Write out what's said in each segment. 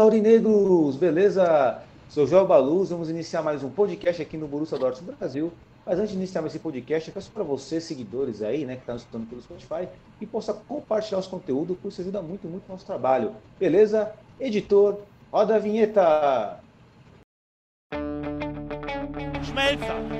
Fala, Aurinegros! Beleza? Sou Joel Baluz, vamos iniciar mais um podcast aqui no Borussia Dortmund Brasil. Mas antes de iniciar esse podcast, eu peço para vocês, seguidores aí, né, que estão tá nos escutando pelo Spotify, que possa compartilhar os conteúdos, porque isso ajuda muito, muito o nosso trabalho. Beleza? Editor, roda a vinheta! Schmelzer,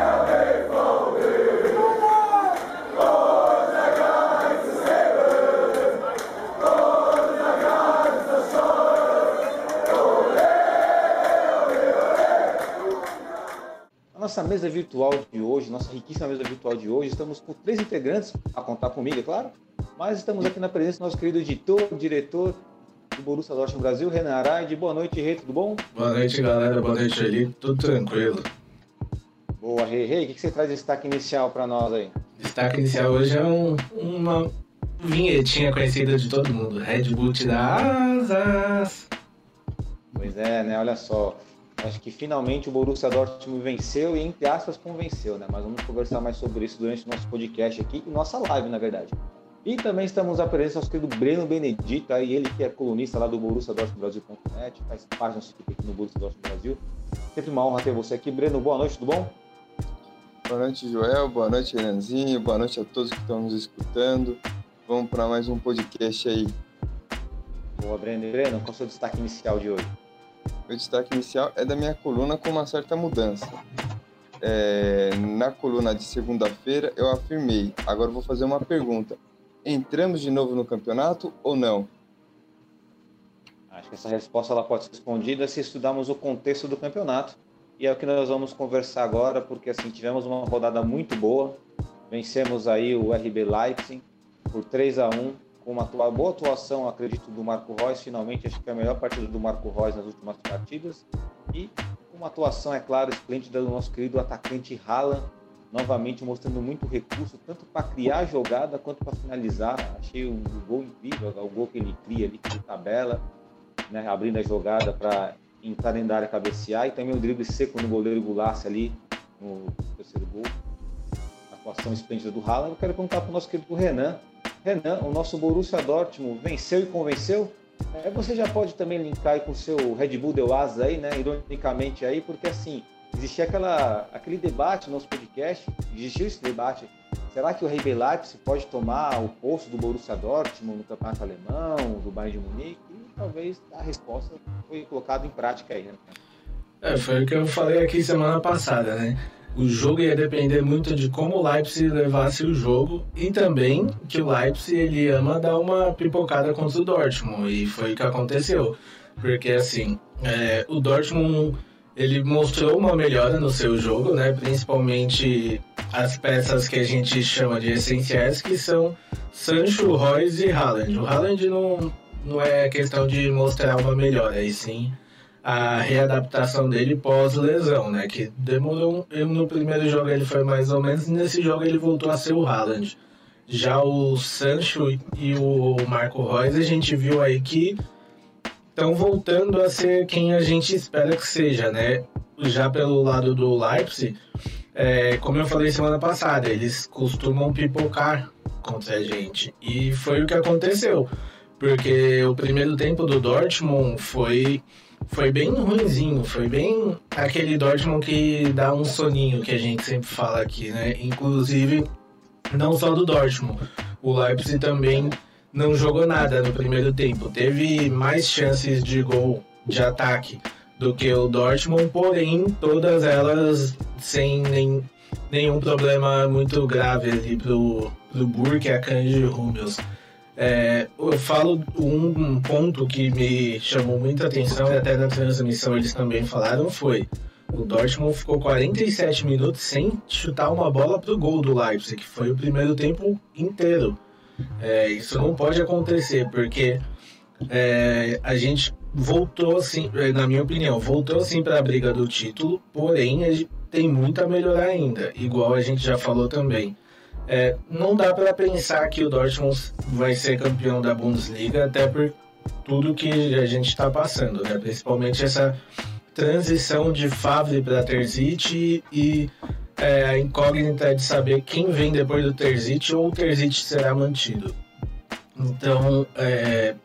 Nossa mesa virtual de hoje, nossa riquíssima mesa virtual de hoje, estamos com três integrantes, a contar comigo, é claro, mas estamos aqui na presença do nosso querido editor, diretor do Borussia Dortmund Brasil, Renan Araide. Boa noite, Rei, tudo bom? Boa noite, galera. Boa noite, Eli. Tudo tranquilo. Boa, Rei. Rei, o que que você traz de destaque inicial para nós aí? Destaque inicial hoje é um- uma vinhetinha conhecida de todo mundo. Red Bull te dá asas. Pois é, né? Olha só. Acho que finalmente o Borussia Dortmund venceu e, entre aspas, convenceu, né? Mas vamos conversar mais sobre isso durante o nosso podcast aqui e nossa live, na verdade. E também estamos à presença do nosso querido Breno Benedito, aí ele que é colunista lá do Borussia Dortmund Brasil.net, faz parte da equipe aqui no Borussia Dortmund Brasil. Sempre uma honra ter você aqui. Breno, boa noite, tudo bom? Boa noite, Joel. Boa noite, Renanzinho. Boa noite a todos que estão nos escutando. Vamos para mais um podcast aí. Boa, Breno. E Breno, qual é o seu destaque inicial de hoje? O destaque inicial é da minha coluna com uma certa mudança. É, na coluna de segunda-feira eu afirmei. Agora vou fazer uma pergunta. Entramos de novo no campeonato ou não? Acho que essa resposta ela pode ser respondida se estudarmos o contexto do campeonato. E é o que nós vamos conversar agora, porque assim, tivemos uma rodada muito boa. Vencemos aí o RB Leipzig por 3 a 1 com uma boa atuação, acredito, do Marco Reus. Finalmente, acho que foi a melhor partida do Marco Reus nas últimas partidas. E uma atuação, é claro, esplêndida do nosso querido atacante Haaland, novamente mostrando muito recurso, tanto para criar a jogada quanto para finalizar. Achei o gol incrível, o gol que ele cria ali, que tabela né, abrindo a jogada para entrar dentro da área cabecear e também o drible seco no goleiro Gulassi ali no terceiro gol. Atuação esplêndida do Haaland. Eu quero perguntar para o nosso querido Renan. Renan, o nosso Borussia Dortmund venceu e convenceu? É, você já pode também linkar com o seu Red Bull Deu Asas aí, né? Ironicamente aí, porque assim, existia aquela, aquele debate no nosso podcast, existiu esse debate. Será que o RB Leipzig pode tomar o posto do Borussia Dortmund no campeonato alemão, do Bayern de Munique? E talvez a resposta foi colocada em prática aí, né? É, foi o que eu falei aqui semana passada, né? O jogo ia depender muito de como o Leipzig levasse o jogo e também que o Leipzig ele ama dar uma pipocada contra o Dortmund e foi o que aconteceu. Porque assim, é, o Dortmund ele mostrou uma melhora no seu jogo, né? Principalmente as peças que a gente chama de essenciais, que são Sancho, Royce e Haaland. O Haaland não, não é questão de mostrar uma melhora, e sim a readaptação dele pós-lesão, né? Que demorou. Um, no primeiro jogo ele foi mais ou menos, nesse jogo ele voltou a ser o Haaland. Já o Sancho e o Marco Reus a gente viu aí que estão voltando a ser quem a gente espera que seja, né? Já pelo lado do Leipzig, é, como eu falei semana passada, eles costumam pipocar contra a gente. E foi o que aconteceu. Porque o primeiro tempo do Dortmund foi, foi bem ruinzinho, foi bem aquele Dortmund que dá um soninho que a gente sempre fala aqui, né? Inclusive, não só do Dortmund, o Leipzig também não jogou nada no primeiro tempo. Teve mais chances de gol de ataque do que o Dortmund, porém todas elas sem nem, nenhum problema muito grave ali pro, pro Burke, Akanji e Hummels. É, eu falo um ponto que me chamou muita atenção e até na transmissão eles também falaram foi o Dortmund ficou 47 minutos sem chutar uma bola pro gol do Leipzig, que foi o primeiro tempo inteiro. É, isso não pode acontecer, porque é, a gente voltou assim, na minha opinião, voltou assim para a briga do título, porém tem muito a melhorar ainda, igual a gente já falou também. É, não dá para pensar que o Dortmund vai ser campeão da Bundesliga, até por tudo que a gente está passando, né? principalmente essa transição de Favre para Terzic e é, a incógnita de saber quem vem depois do Terzic ou o Terzic será mantido. Então, é,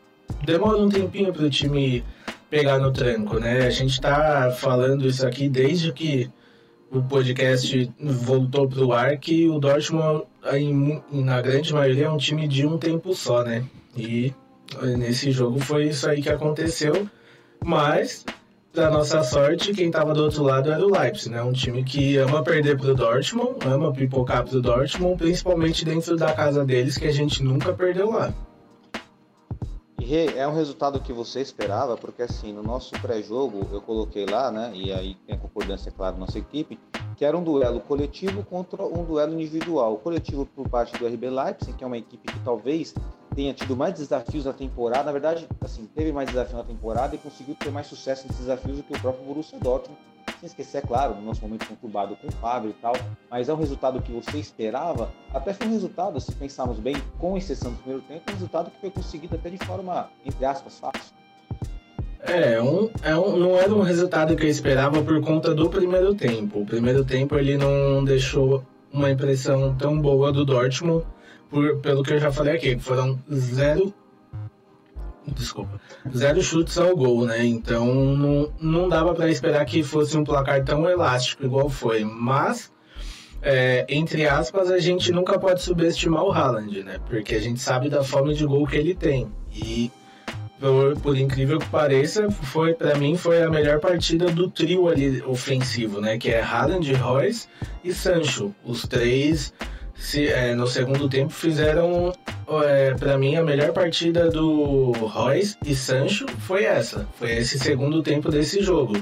demora um tempinho para o time pegar no tranco, né? A gente está falando isso aqui desde que o podcast voltou para o ar que o Dortmund, na grande maioria, é um time de um tempo só, né? E nesse jogo foi isso aí que aconteceu, mas para nossa sorte, quem estava do outro lado era o Leipzig, né? Um time que ama perder para o Dortmund, ama pipocar para o Dortmund, principalmente dentro da casa deles, que a gente nunca perdeu lá. E é um resultado que você esperava, porque assim, no nosso pré-jogo eu coloquei lá, né? E aí tem a concordância, claro, da nossa equipe, que era um duelo coletivo contra um duelo individual. O coletivo por parte do RB Leipzig, que é uma equipe que talvez tenha tido mais desafios na temporada, na verdade, assim, teve mais desafios na temporada e conseguiu ter mais sucesso nesses desafios do que o próprio Borussia Dortmund. Sem esquecer, é claro, no nosso momento conturbado com o Fábio e tal, mas é um resultado que você esperava. Até foi um resultado, se pensarmos bem, com exceção do primeiro tempo, um resultado que foi conseguido até de forma, entre aspas, fácil. É, um, é um, não era um resultado que eu esperava por conta do primeiro tempo. O primeiro tempo ele não deixou uma impressão tão boa do Dortmund por, pelo que eu já falei aqui, foram zero. Desculpa. Zero chutes ao gol, né? Então não, não dava para esperar que fosse um placar tão elástico igual foi. Mas, é, entre aspas, a gente nunca pode subestimar o Haaland, né? Porque a gente sabe da fome de gol que ele tem. E por, por, incrível que pareça, foi para mim foi a melhor partida do trio ali ofensivo, né? Que é Haaland, Royce e Sancho. Os três se, é, no segundo tempo fizeram, é, para mim, a melhor partida do Royce e Sancho foi essa. Foi esse segundo tempo desse jogo.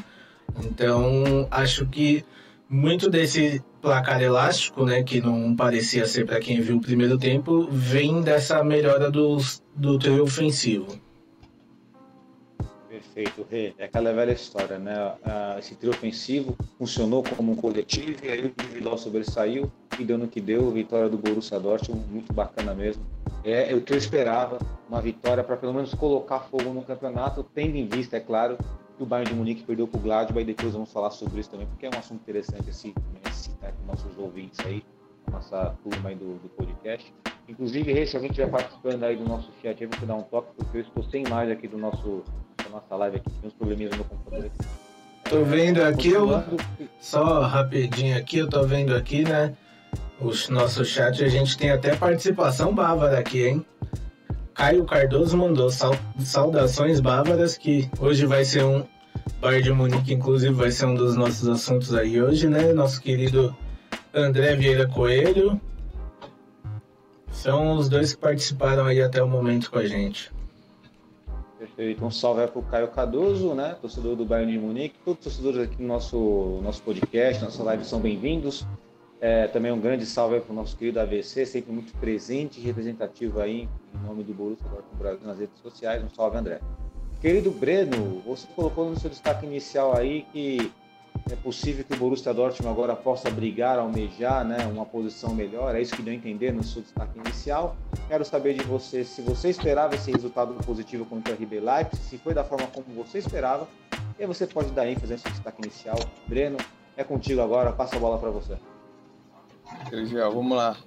Então, acho que muito desse placar elástico, né, que não parecia ser para quem viu o primeiro tempo, vem dessa melhora dos, do trio ofensivo. Perfeito, Rê. É aquela velha história, né? Esse trio ofensivo funcionou como um coletivo e aí o individual sobressaiu e deu no que deu. Vitória do Borussia Dortmund, muito bacana mesmo. É, é o que eu esperava, uma vitória para pelo menos colocar fogo no campeonato, tendo em vista, é claro, que o Bayern de Munique perdeu para o Gladbach e depois vamos falar sobre isso também, porque é um assunto interessante esse né, com nossos ouvintes aí, nossa turma aí do, do podcast. Inclusive, se alguém estiver participando aí do nosso chat, aí você dar um toque, porque eu estou sem imagem aqui do nosso nossa live aqui, tem uns probleminhas no meu computador aqui. Tô vendo aqui, eu, só rapidinho aqui, eu tô vendo aqui, né? O nosso chat, a gente tem até participação bávara aqui, hein? Caio Cardoso mandou saudações bávaras, que hoje vai ser um Bar de Munique, inclusive vai ser um dos nossos assuntos aí hoje, né? Nosso querido André Vieira Coelho. São os dois que participaram aí até o momento com a gente. Um salve aí pro Caio Cardoso, né? Torcedor do Bayern de Munique. Todos os torcedores aqui no nosso, nosso podcast, nossa live são bem-vindos. É, também um grande salve para o nosso querido AVC, sempre muito presente e representativo aí, em nome do Borussia Dortmund Brasil nas redes sociais. Um salve, André. Querido Breno, você colocou no seu destaque inicial aí que é possível que o Borussia Dortmund agora possa brigar, almejar né, uma posição melhor. É isso que deu a entender no seu destaque inicial. Quero saber de você se você esperava esse resultado positivo contra o RB Leipzig, se foi da forma como você esperava. E você pode dar ênfase nesse destaque inicial. Breno, é contigo agora, passa a bola para você. Eu vamos lá.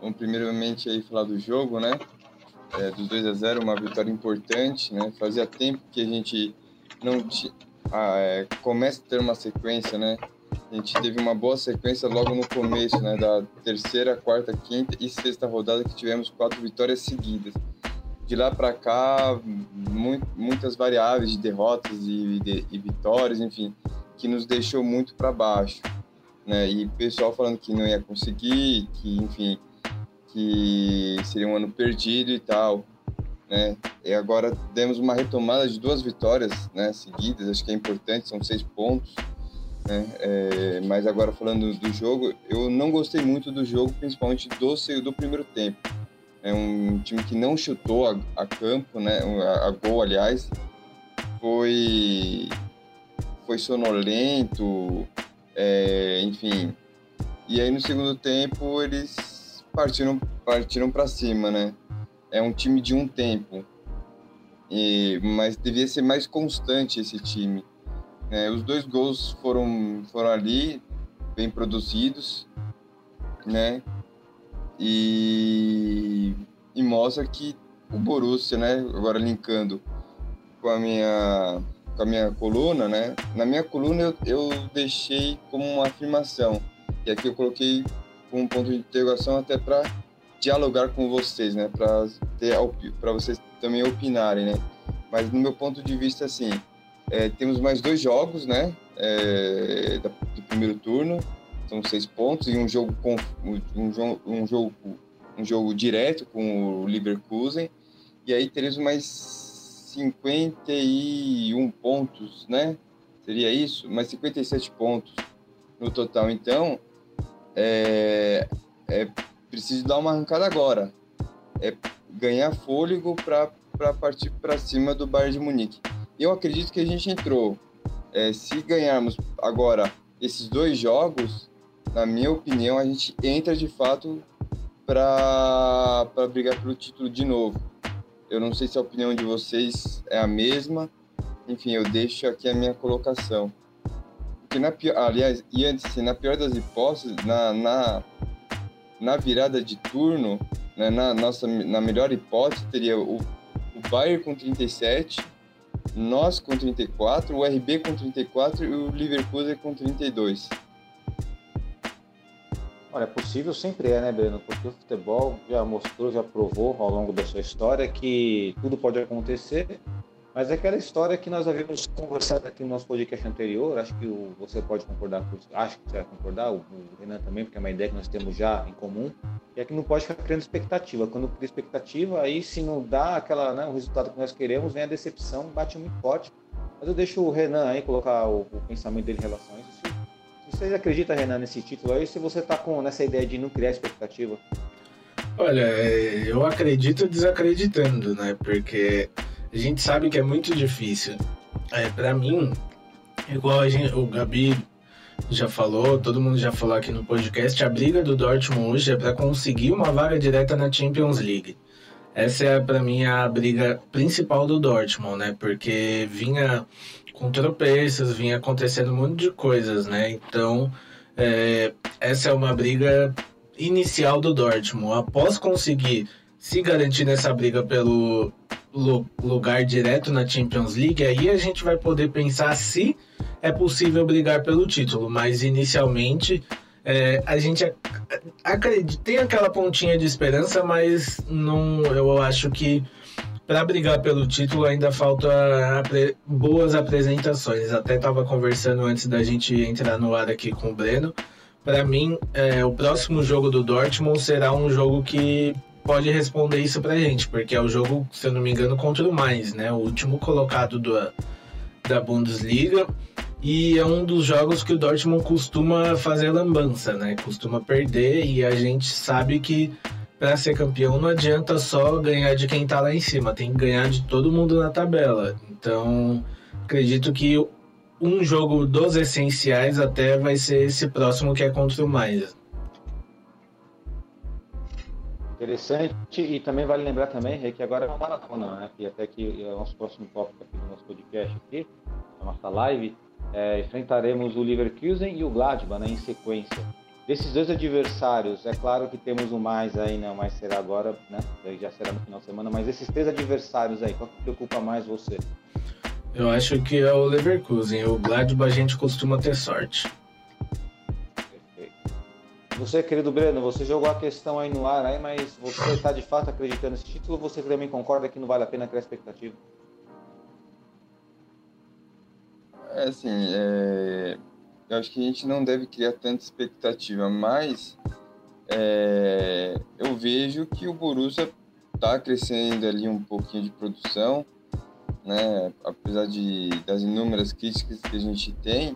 Vamos primeiramente aí falar do jogo, né? É, dos 2 a 0 uma vitória importante, né? Fazia tempo que a gente não tinha ah, é, começa a ter uma sequência, né? A gente teve uma boa sequência logo no começo, né? Da terceira, quarta, quinta e sexta rodada que tivemos quatro vitórias seguidas. De lá para cá, muito, muitas variáveis de derrotas e, de, e vitórias, enfim, que nos deixou muito para baixo, né? E pessoal falando que não ia conseguir, que enfim, que seria um ano perdido e tal. Né? E agora demos uma retomada de duas vitórias, né, seguidas. Acho que é importante, são seis pontos. Né? É, mas agora falando do jogo, eu não gostei muito do jogo, principalmente do do primeiro tempo. É um time que não chutou a, a campo, né? A, a, gol, aliás, foi foi sonolento, é, enfim. E aí no segundo tempo eles partiram partiram para cima, né? É um time de um tempo, e, mas devia ser mais constante esse time. É, os dois gols foram, foram ali, bem produzidos, né? E, e mostra que o Borussia, né? Agora linkando com a minha com a minha coluna, né? Na minha coluna eu, eu deixei como uma afirmação e aqui eu coloquei com um ponto de interrogação até para dialogar com vocês, né? Para ter para vocês também opinarem, né? Mas no meu ponto de vista, assim, é, temos mais dois jogos, né? É, do primeiro turno, são seis pontos e um jogo com um, jogo, um jogo um jogo direto com o Leverkusen e aí teremos mais 51 pontos, né? Seria isso? Mais 57 pontos no total. Então, é, é preciso dar uma arrancada agora. É ganhar fôlego para partir para cima do Bayern de Munique. Eu acredito que a gente entrou. É, se ganharmos agora esses dois jogos, na minha opinião, a gente entra de fato para brigar pelo título de novo. Eu não sei se a opinião de vocês é a mesma. Enfim, eu deixo aqui a minha colocação. Porque na pior, aliás, e antes, assim, na pior das hipóteses, na, na, na virada de turno, né, na nossa na melhor hipótese, teria o, o Bayern com 37 nós com 34, o RB com 34 e o Liverpool com 32. Olha, possível sempre é, né, Breno? Porque o futebol já mostrou, já provou ao longo da sua história que tudo pode acontecer mas é aquela história que nós havíamos conversado aqui no nosso podcast anterior, acho que o, você pode concordar com acho que você vai concordar, o, Renan também, porque é uma ideia que nós temos já em comum, é que não pode ficar criando expectativa. Quando cria expectativa, aí se não dá aquela, né, o resultado que nós queremos, vem a decepção, bate muito forte. Mas eu deixo o Renan aí colocar o, o pensamento dele em relação a isso. Se você acredita, Renan, nesse título aí, se você está com nessa ideia de não criar expectativa? Olha, é, eu acredito desacreditando, né? Porque a gente sabe que é muito difícil. É, para mim, igual gente, o Gabi já falou, todo mundo já falou aqui no podcast, a briga do Dortmund hoje é para conseguir uma vaga direta na Champions League. Essa é para mim a briga principal do Dortmund, né? Porque vinha com tropeços, vinha acontecendo um monte de coisas, né? Então, é, essa é uma briga inicial do Dortmund. Após conseguir se garantir nessa briga pelo lugar direto na Champions League, aí a gente vai poder pensar se é possível brigar pelo título. Mas inicialmente é, a gente acredita, tem aquela pontinha de esperança, mas não, eu acho que para brigar pelo título ainda falta apre, boas apresentações. Até estava conversando antes da gente entrar no ar aqui com o Breno. Para mim, é, o próximo jogo do Dortmund será um jogo que pode responder isso pra gente, porque é o jogo, se eu não me engano, contra o Mainz, né? O último colocado do, da Bundesliga. E é um dos jogos que o Dortmund costuma fazer lambança, né? Costuma perder e a gente sabe que para ser campeão não adianta só ganhar de quem tá lá em cima, tem que ganhar de todo mundo na tabela. Então, acredito que um jogo dos essenciais até vai ser esse próximo que é contra o Mainz. Interessante, e também vale lembrar também que agora é uma maratona, né? Que até que é o nosso próximo tópico aqui do nosso podcast aqui, a nossa live, é, enfrentaremos o Leverkusen e o Gladbach né, em sequência. Desses dois adversários, é claro que temos o mais aí, não, né, mas será agora, né? Já será no final de semana, mas esses três adversários aí, qual que preocupa mais você? Eu acho que é o Leverkusen. O Gladbach a gente costuma ter sorte. Você, querido Breno, você jogou a questão aí no ar, aí, mas você está de fato acreditando nesse título ou você também concorda que não vale a pena criar expectativa? É assim, é... eu acho que a gente não deve criar tanta expectativa, mas é... eu vejo que o Borussia tá crescendo ali um pouquinho de produção, né? Apesar de das inúmeras críticas que a gente tem,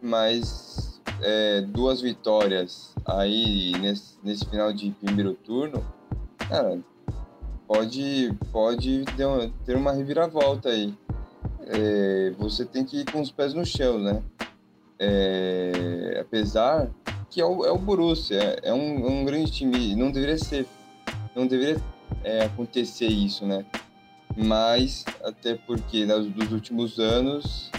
mas é, duas vitórias aí nesse, nesse final de primeiro turno, cara, pode pode ter uma reviravolta aí. É, você tem que ir com os pés no chão, né? É, apesar que é o, é o Borussia, é, um, é um grande time, não deveria ser, não deveria é, acontecer isso, né? Mas até porque nos dos últimos anos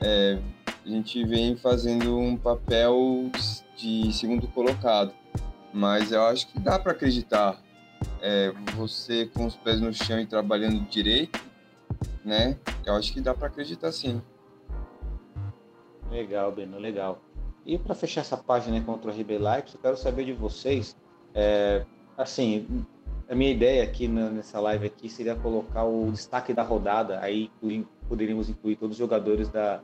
é, a gente vem fazendo um papel de segundo colocado, mas eu acho que dá para acreditar. É, você com os pés no chão e trabalhando direito, né? Eu acho que dá para acreditar sim. Legal, Breno, legal. E para fechar essa página contra o RB Leipzig, eu quero saber de vocês, é, assim, a minha ideia aqui nessa live aqui seria colocar o destaque da rodada, aí poderíamos incluir todos os jogadores da,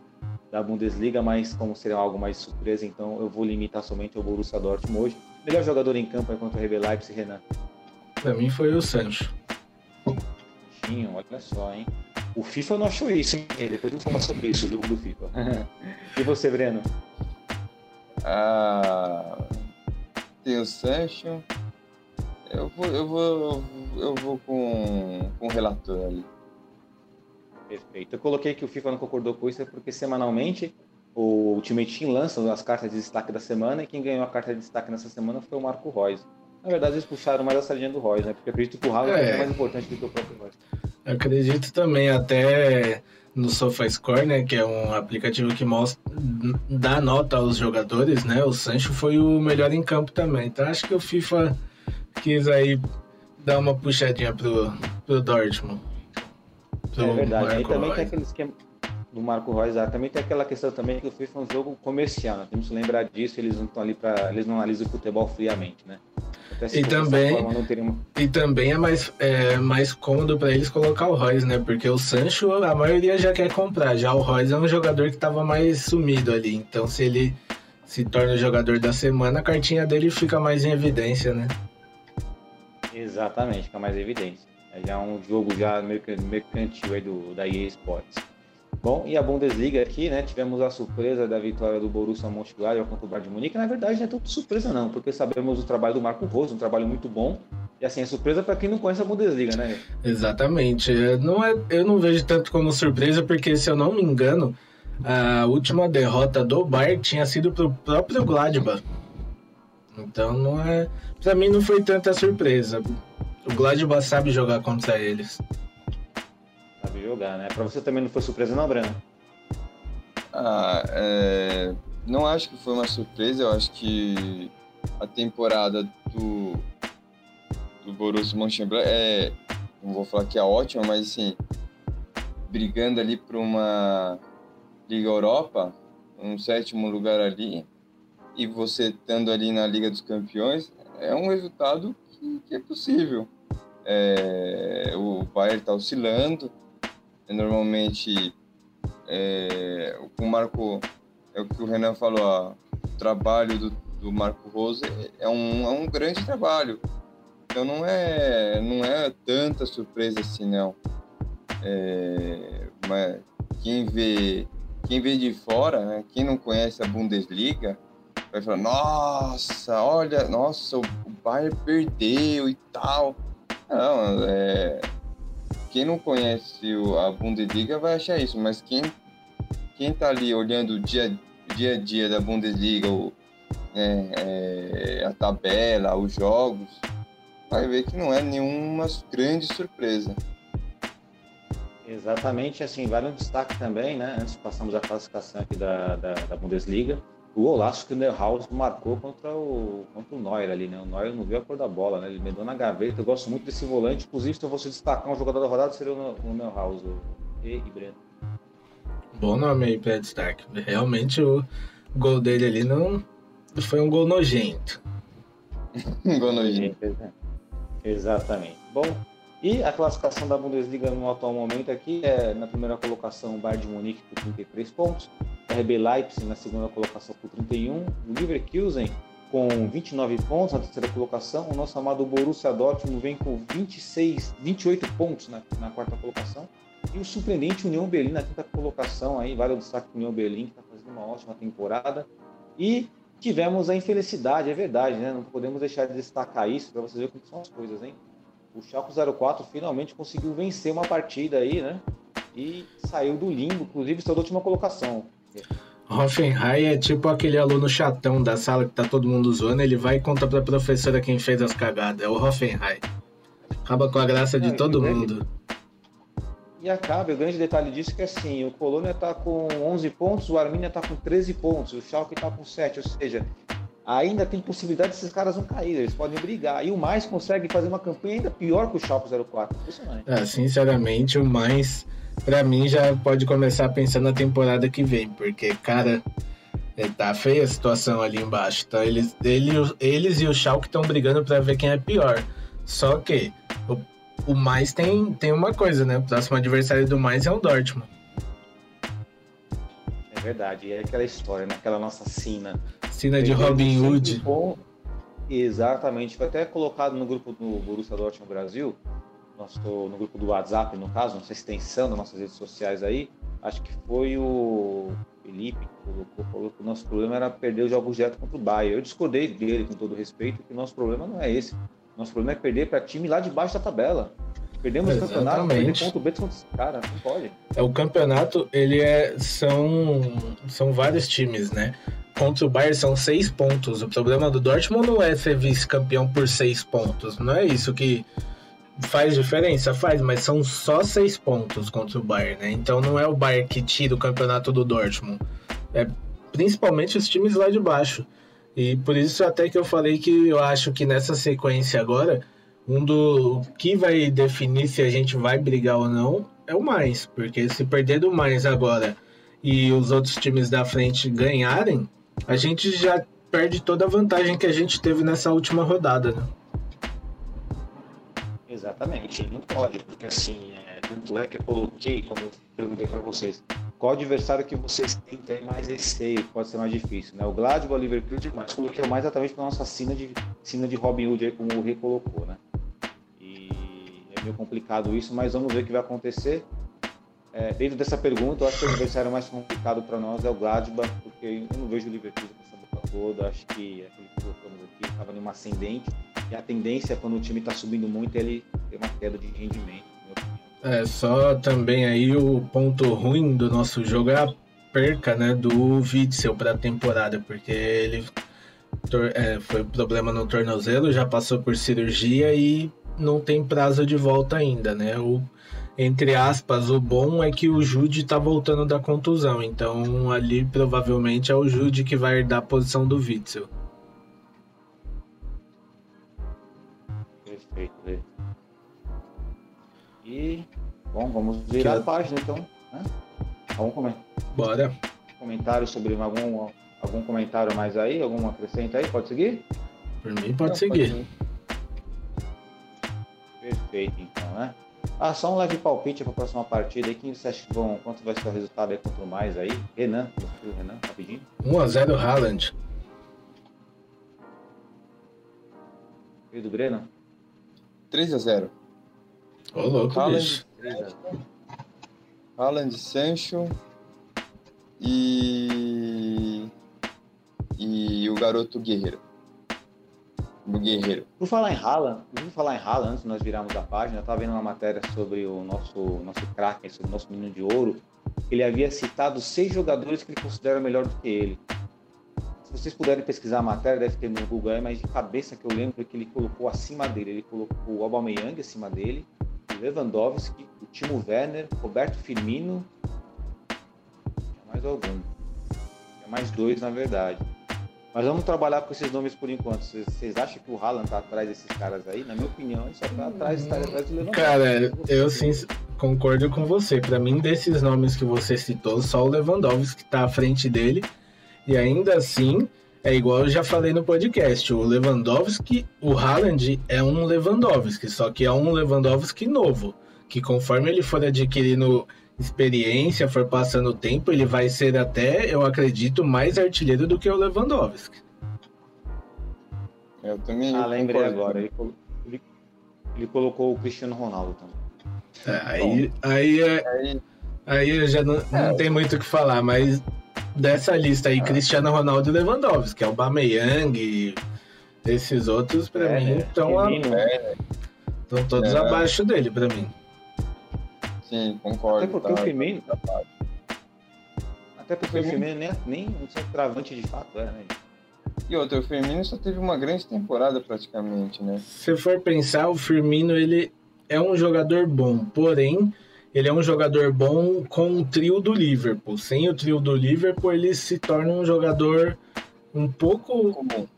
da Bundesliga, mas como seria algo mais surpresa, então eu vou limitar somente ao Borussia Dortmund hoje. Melhor jogador em campo aí contra o RB Leipzig, Renan? Para mim foi o Sancho. Sancho, olha só, hein? O FIFA não achou isso, hein? Depois eu vou falar sobre isso, o jogo do FIFA. e você, Breno? Ah, tem o Sancho. Eu vou, eu vou, eu vou com, com o relator ali. Perfeito. Eu coloquei que o FIFA não concordou com isso porque semanalmente o Ultimate Team lança as cartas de destaque da semana e quem ganhou a carta de destaque nessa semana foi o Marco Reus. Na verdade, eles puxaram mais a sardinha do Reus, né? Porque acredito que o Reus é. é mais importante do que o próprio Reus. Eu acredito também, até no SofaScore, né, que é um aplicativo que mostra, dá nota aos jogadores, né? O Sancho foi o melhor em campo também. Então acho que o FIFA quis aí dar uma puxadinha pro, pro Dortmund. É verdade. Marco Aí também Roy. tem aquele esquema do Marco Reus, também tem aquela questão também que o FIFA é um jogo comercial, né? temos que lembrar disso, eles não estão ali para eles não analisam o futebol friamente, né? E também, forma, e também é mais, é mais cômodo para eles colocar o Royce, né? Porque o Sancho, a maioria já quer comprar. Já o Royce é um jogador que estava mais sumido ali. Então, se ele se torna o jogador da semana, a cartinha dele fica mais em evidência, né? Exatamente, fica mais evidência. É já um jogo já mercantil aí do, da EA Sports. Bom, e a Bundesliga aqui, né? Tivemos a surpresa da vitória do Borussia Mönchengladbach contra o Bayern de Munique. Na verdade, não é tanto surpresa não, porque sabemos o trabalho do Marco Rose, um trabalho muito bom. E assim, é surpresa para quem não conhece a Bundesliga, né? Exatamente. Não é, eu não vejo tanto como surpresa, porque se eu não me engano, a última derrota do Bayern tinha sido pro próprio Gladbach. Então não é. Pra mim não foi tanta surpresa. O Gladbach sabe jogar contra eles. Sabe jogar, né? Pra você também não foi surpresa, não, Breno? Ah, é... não acho que foi uma surpresa. Eu acho que a temporada do, do Borussia Mönchengladbach é. Não vou falar que é ótima, mas assim. Brigando ali por uma Liga Europa, um sétimo lugar ali, e você estando ali na Liga dos Campeões, é um resultado que, que é possível. É, o Bayern está oscilando, normalmente é, o Marco, é o que o Renan falou, ó, o trabalho do, do Marco Rose é um, é um grande trabalho. Então não é, não é tanta surpresa assim, não. É, mas quem vê, quem vê de fora, né, quem não conhece a Bundesliga, vai falar, nossa, olha, nossa, o Bayern perdeu e tal. Não, é... quem não conhece a Bundesliga vai achar isso, mas quem, quem tá ali olhando o dia, dia a dia da Bundesliga, o, é, é, a tabela, os jogos, vai ver que não é nenhuma grande surpresa. Exatamente, assim, vale um destaque também, né? Antes passamos a classificação aqui da, da, da Bundesliga o golaço que o Neuhaus marcou contra o, contra o Neuer ali, né? O Neuer não viu a cor da bola, né? Ele medou na gaveta. Eu gosto muito desse volante. Inclusive, se eu fosse destacar um jogador da rodada, seria o, o Neuhaus, o E e Breno. Bom nome aí para destaque. Realmente o gol dele ali não foi um gol nojento. um gol nojento. Exatamente. Bom, e a classificação da Bundesliga no atual momento aqui é na primeira colocação o Bayern de Munique com 33 pontos, RB Leipzig na segunda colocação com 31, o Leverkusen com com 29 pontos na terceira colocação. O nosso amado Borussia Dortmund vem com 26, 28 pontos na, na quarta colocação. E o surpreendente União Berlim na quinta colocação, aí vale o destaque para União Berlim, que está fazendo uma ótima temporada. E tivemos a infelicidade, é verdade, né? Não podemos deixar de destacar isso para vocês verem como são as coisas, hein? O Schalke 04 finalmente conseguiu vencer uma partida aí, né? E saiu do limbo, inclusive saiu da última colocação. Hoffenheim é tipo aquele aluno chatão da sala que tá todo mundo zoando, ele vai e conta pra professora quem fez as cagadas. É o Hoffenheim. Acaba com a graça de É, todo mundo. E acaba, o grande detalhe disso é que assim, o Colônia está com 11 pontos, o Arminia está com 13 pontos, o Schalke está com 7, ou seja, ainda tem possibilidade desses caras não caírem, eles podem brigar. E o mais consegue fazer uma campanha ainda pior que o Schalke 04. Impressionante. Ah, sinceramente, o mais, pra mim, já pode começar a pensar na temporada que vem, porque, cara, é, tá feia a situação ali embaixo. Então, eles, ele, eles e o Schalke estão brigando pra ver quem é pior. Só que o, o mais tem, tem uma coisa, né? O próximo adversário do mais é o Dortmund. É verdade, é aquela história, naquela nossa sina. Cena de Robin Hood. bom- Exatamente, foi até colocado no grupo do Borussia Dortmund Brasil, nosso, no grupo do WhatsApp, no caso, nossa extensão das nossas redes sociais aí, acho que foi o Felipe que colocou, falou que o nosso problema era perder os jogos direto contra o Bayern. Eu discordei dele com todo respeito, que o nosso problema não é esse. Nosso problema é perder para time lá de baixo da tabela. Perdemos o campeonato, perder Exatamente. ponto B contra esse cara, não pode. É, o campeonato, ele é. São, são vários times, né? Contra o Bayern são seis pontos. O problema do Dortmund não é ser vice-campeão por seis pontos. Não é isso que faz diferença, faz, mas são só seis pontos contra o Bayern, né? Então não é o Bayern que tira o campeonato do Dortmund. É principalmente os times lá de baixo. E por isso até que eu falei que eu acho que nessa sequência agora, um do que vai definir se a gente vai brigar ou não é o mais, porque se perder do mais agora e os outros times da frente ganharem, a gente já perde toda a vantagem que a gente teve nessa última rodada, né? Exatamente, não pode, porque assim, é, tanto é que eu coloquei, como eu perguntei para vocês, qual adversário que vocês têm tem mais receio, pode ser mais difícil, né? O Gladbach, o Liverpool, mas coloquei mais exatamente para nossa sina de, sina de Robin Hood, aí, como o Rei colocou, né? E é meio complicado isso, mas vamos ver o que vai acontecer. É, dentro dessa pergunta, eu acho que o adversário mais complicado para nós é o Gladbach, porque eu não vejo o Liverpool toda, acho que aquele que colocamos aqui estava numa ascendente, e a tendência quando o time está subindo muito é ele ter uma queda de rendimento. É, só também aí o ponto ruim do nosso jogo é a perca, né, do Witzel para a temporada, porque ele é, foi problema no tornozelo, já passou por cirurgia e não tem prazo de volta ainda, né? O, entre aspas, o bom é que o Jude tá voltando da contusão, então ali provavelmente é o Jude que vai herdar a posição do Witzel. Perfeito. E, bom, vamos virar Que- a página então. Né? Algum come- Bora. comentário sobre algum, algum comentário mais aí? Algum acrescento aí? Pode seguir? Por mim pode Não, seguir. Perfeito, então, né? Ah, só um leve palpite para a próxima partida aí. Quem você acha que vão. Quanto vai ser o resultado aí contra o mais aí? Renan, você, Renan, rapidinho. 1x0 Haaland. Filho do Breno? 3 a 0 Ô, louco, Haaland. bicho. 3 a 0. Haaland, Sancho e e o garoto Guerreiro. O Guerreiro. Por falar em Haaland, por falar em Haaland, antes de nós virarmos a página, eu estava vendo uma matéria sobre o nosso, nosso craque, sobre o nosso menino de ouro. Ele havia citado seis jogadores que ele considera melhor do que ele. Se vocês puderem pesquisar a matéria, deve ter no Google mas de cabeça que eu lembro que ele colocou acima dele. Ele colocou o Aubameyang acima dele, o Lewandowski, o Timo Werner, Roberto Firmino, mais algum. Tinha mais dois, na verdade. Mas vamos trabalhar com esses nomes por enquanto. Vocês- acham que o Haaland tá atrás desses caras aí? Na minha opinião, ele só tá atrás, está atrás do Lewandowski. Cara, eu sim concordo com você. Pra mim, desses nomes que você citou, só o Lewandowski tá à frente dele. E ainda assim, é igual eu já falei no podcast. O Lewandowski, o Haaland é um Lewandowski, só que é um Lewandowski novo. Que conforme ele for adquirindo experiência, for passando o tempo, ele vai ser até, eu acredito, mais artilheiro do que o Lewandowski. Eu também. Ah, eu lembrei concordo. agora. Ele, ele- ele colocou o Cristiano Ronaldo também. É, aí, aí, é- Aí, aí já não, não tem muito o que falar, mas dessa lista aí, Cristiano Ronaldo e Lewandowski, que é o Bameyang, esses outros, pra É, mim, né? estão Firmino, todos É. abaixo dele, pra mim. Sim, concordo. Até porque tá? o Firmino. Até porque o Firmino- Firmino nem, nem um centroavante de fato é, né? E outro, o Firmino só teve uma grande temporada praticamente, né? Se for pensar, o Firmino, ele é um jogador bom, porém, ele é um jogador bom com o trio do Liverpool. Sem o trio do Liverpool, ele se torna um jogador um pouco Comum.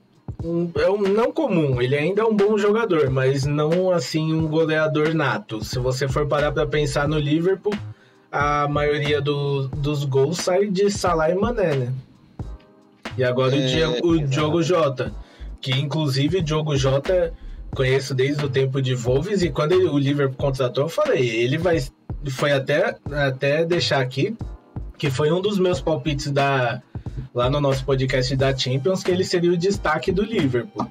É um não comum. Ele ainda é um bom jogador, mas não assim um goleador nato. Se você for parar para pensar no Liverpool, a maioria do- dos gols sai de Salah e Mané, né? E agora o, É, Diego, o. Diogo Jota, que inclusive o Diogo Jota conheço desde o tempo de Wolves e quando ele- o Liverpool contratou, eu falei, ele vai foi até até deixar aqui que foi um dos meus palpites da lá no nosso podcast da Champions que ele seria o destaque do Liverpool.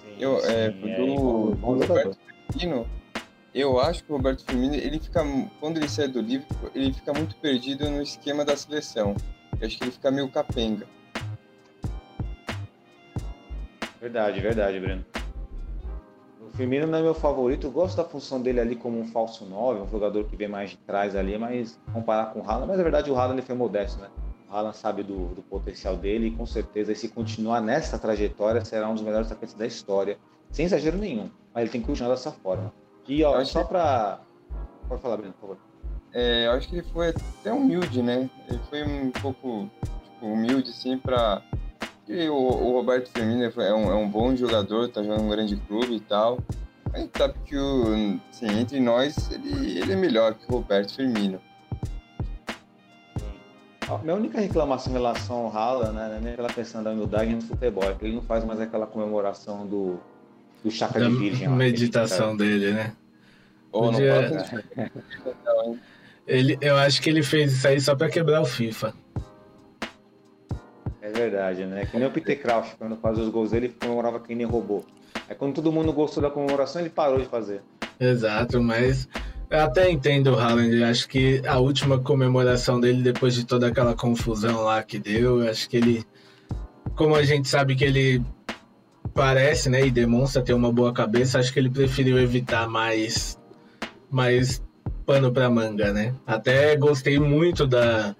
Sim, Eu, é, do, bom- do. Roberto Firmino, eu acho que o Roberto Firmino, ele fica, quando ele sai do Liverpool, ele fica muito perdido no esquema da seleção. Eu acho que ele fica meio capenga. Verdade, verdade, Breno. O Firmino não é meu favorito, eu gosto da função dele ali como um falso 9, um jogador que vem mais de trás ali, mas comparar com o Haaland, mas na verdade o Haaland ele foi modesto, né? O Haaland sabe do, do potencial dele e com certeza se continuar nessa trajetória será um dos melhores atacantes da história, sem exagero nenhum, mas ele tem que continuar dessa forma. E ó, só que- pra... Pode falar, Breno, por favor. É, eu acho que ele foi até humilde, né? Ele foi um pouco tipo, humilde, assim, pra. E o, o Roberto Firmino é um, é um bom jogador, tá jogando em um grande clube e tal. A gente sabe que, o, assim, entre nós, ele, ele é melhor que o Roberto Firmino. A minha única reclamação em relação ao Haaland, né, não é nem pela questão da humildade no futebol, é que ele não faz mais aquela comemoração do, do chakra Da de virgem. lá, que meditação dele, né? Ou não Podia- não? Ele, eu acho que ele fez isso aí só pra quebrar o FIFA. É verdade, né? Que nem o Peter Crouch, quando fazia os gols ele comemorava que nem robô. Aí quando todo mundo gostou da comemoração, ele parou de fazer. Exato, mas eu até entendo o Haaland. Acho que a última comemoração dele, depois de toda aquela confusão lá que deu, eu acho que ele. Como a gente sabe que ele parece, né, e demonstra ter uma boa cabeça, acho que ele preferiu evitar mais, mais pano pra manga, né? Até gostei muito da,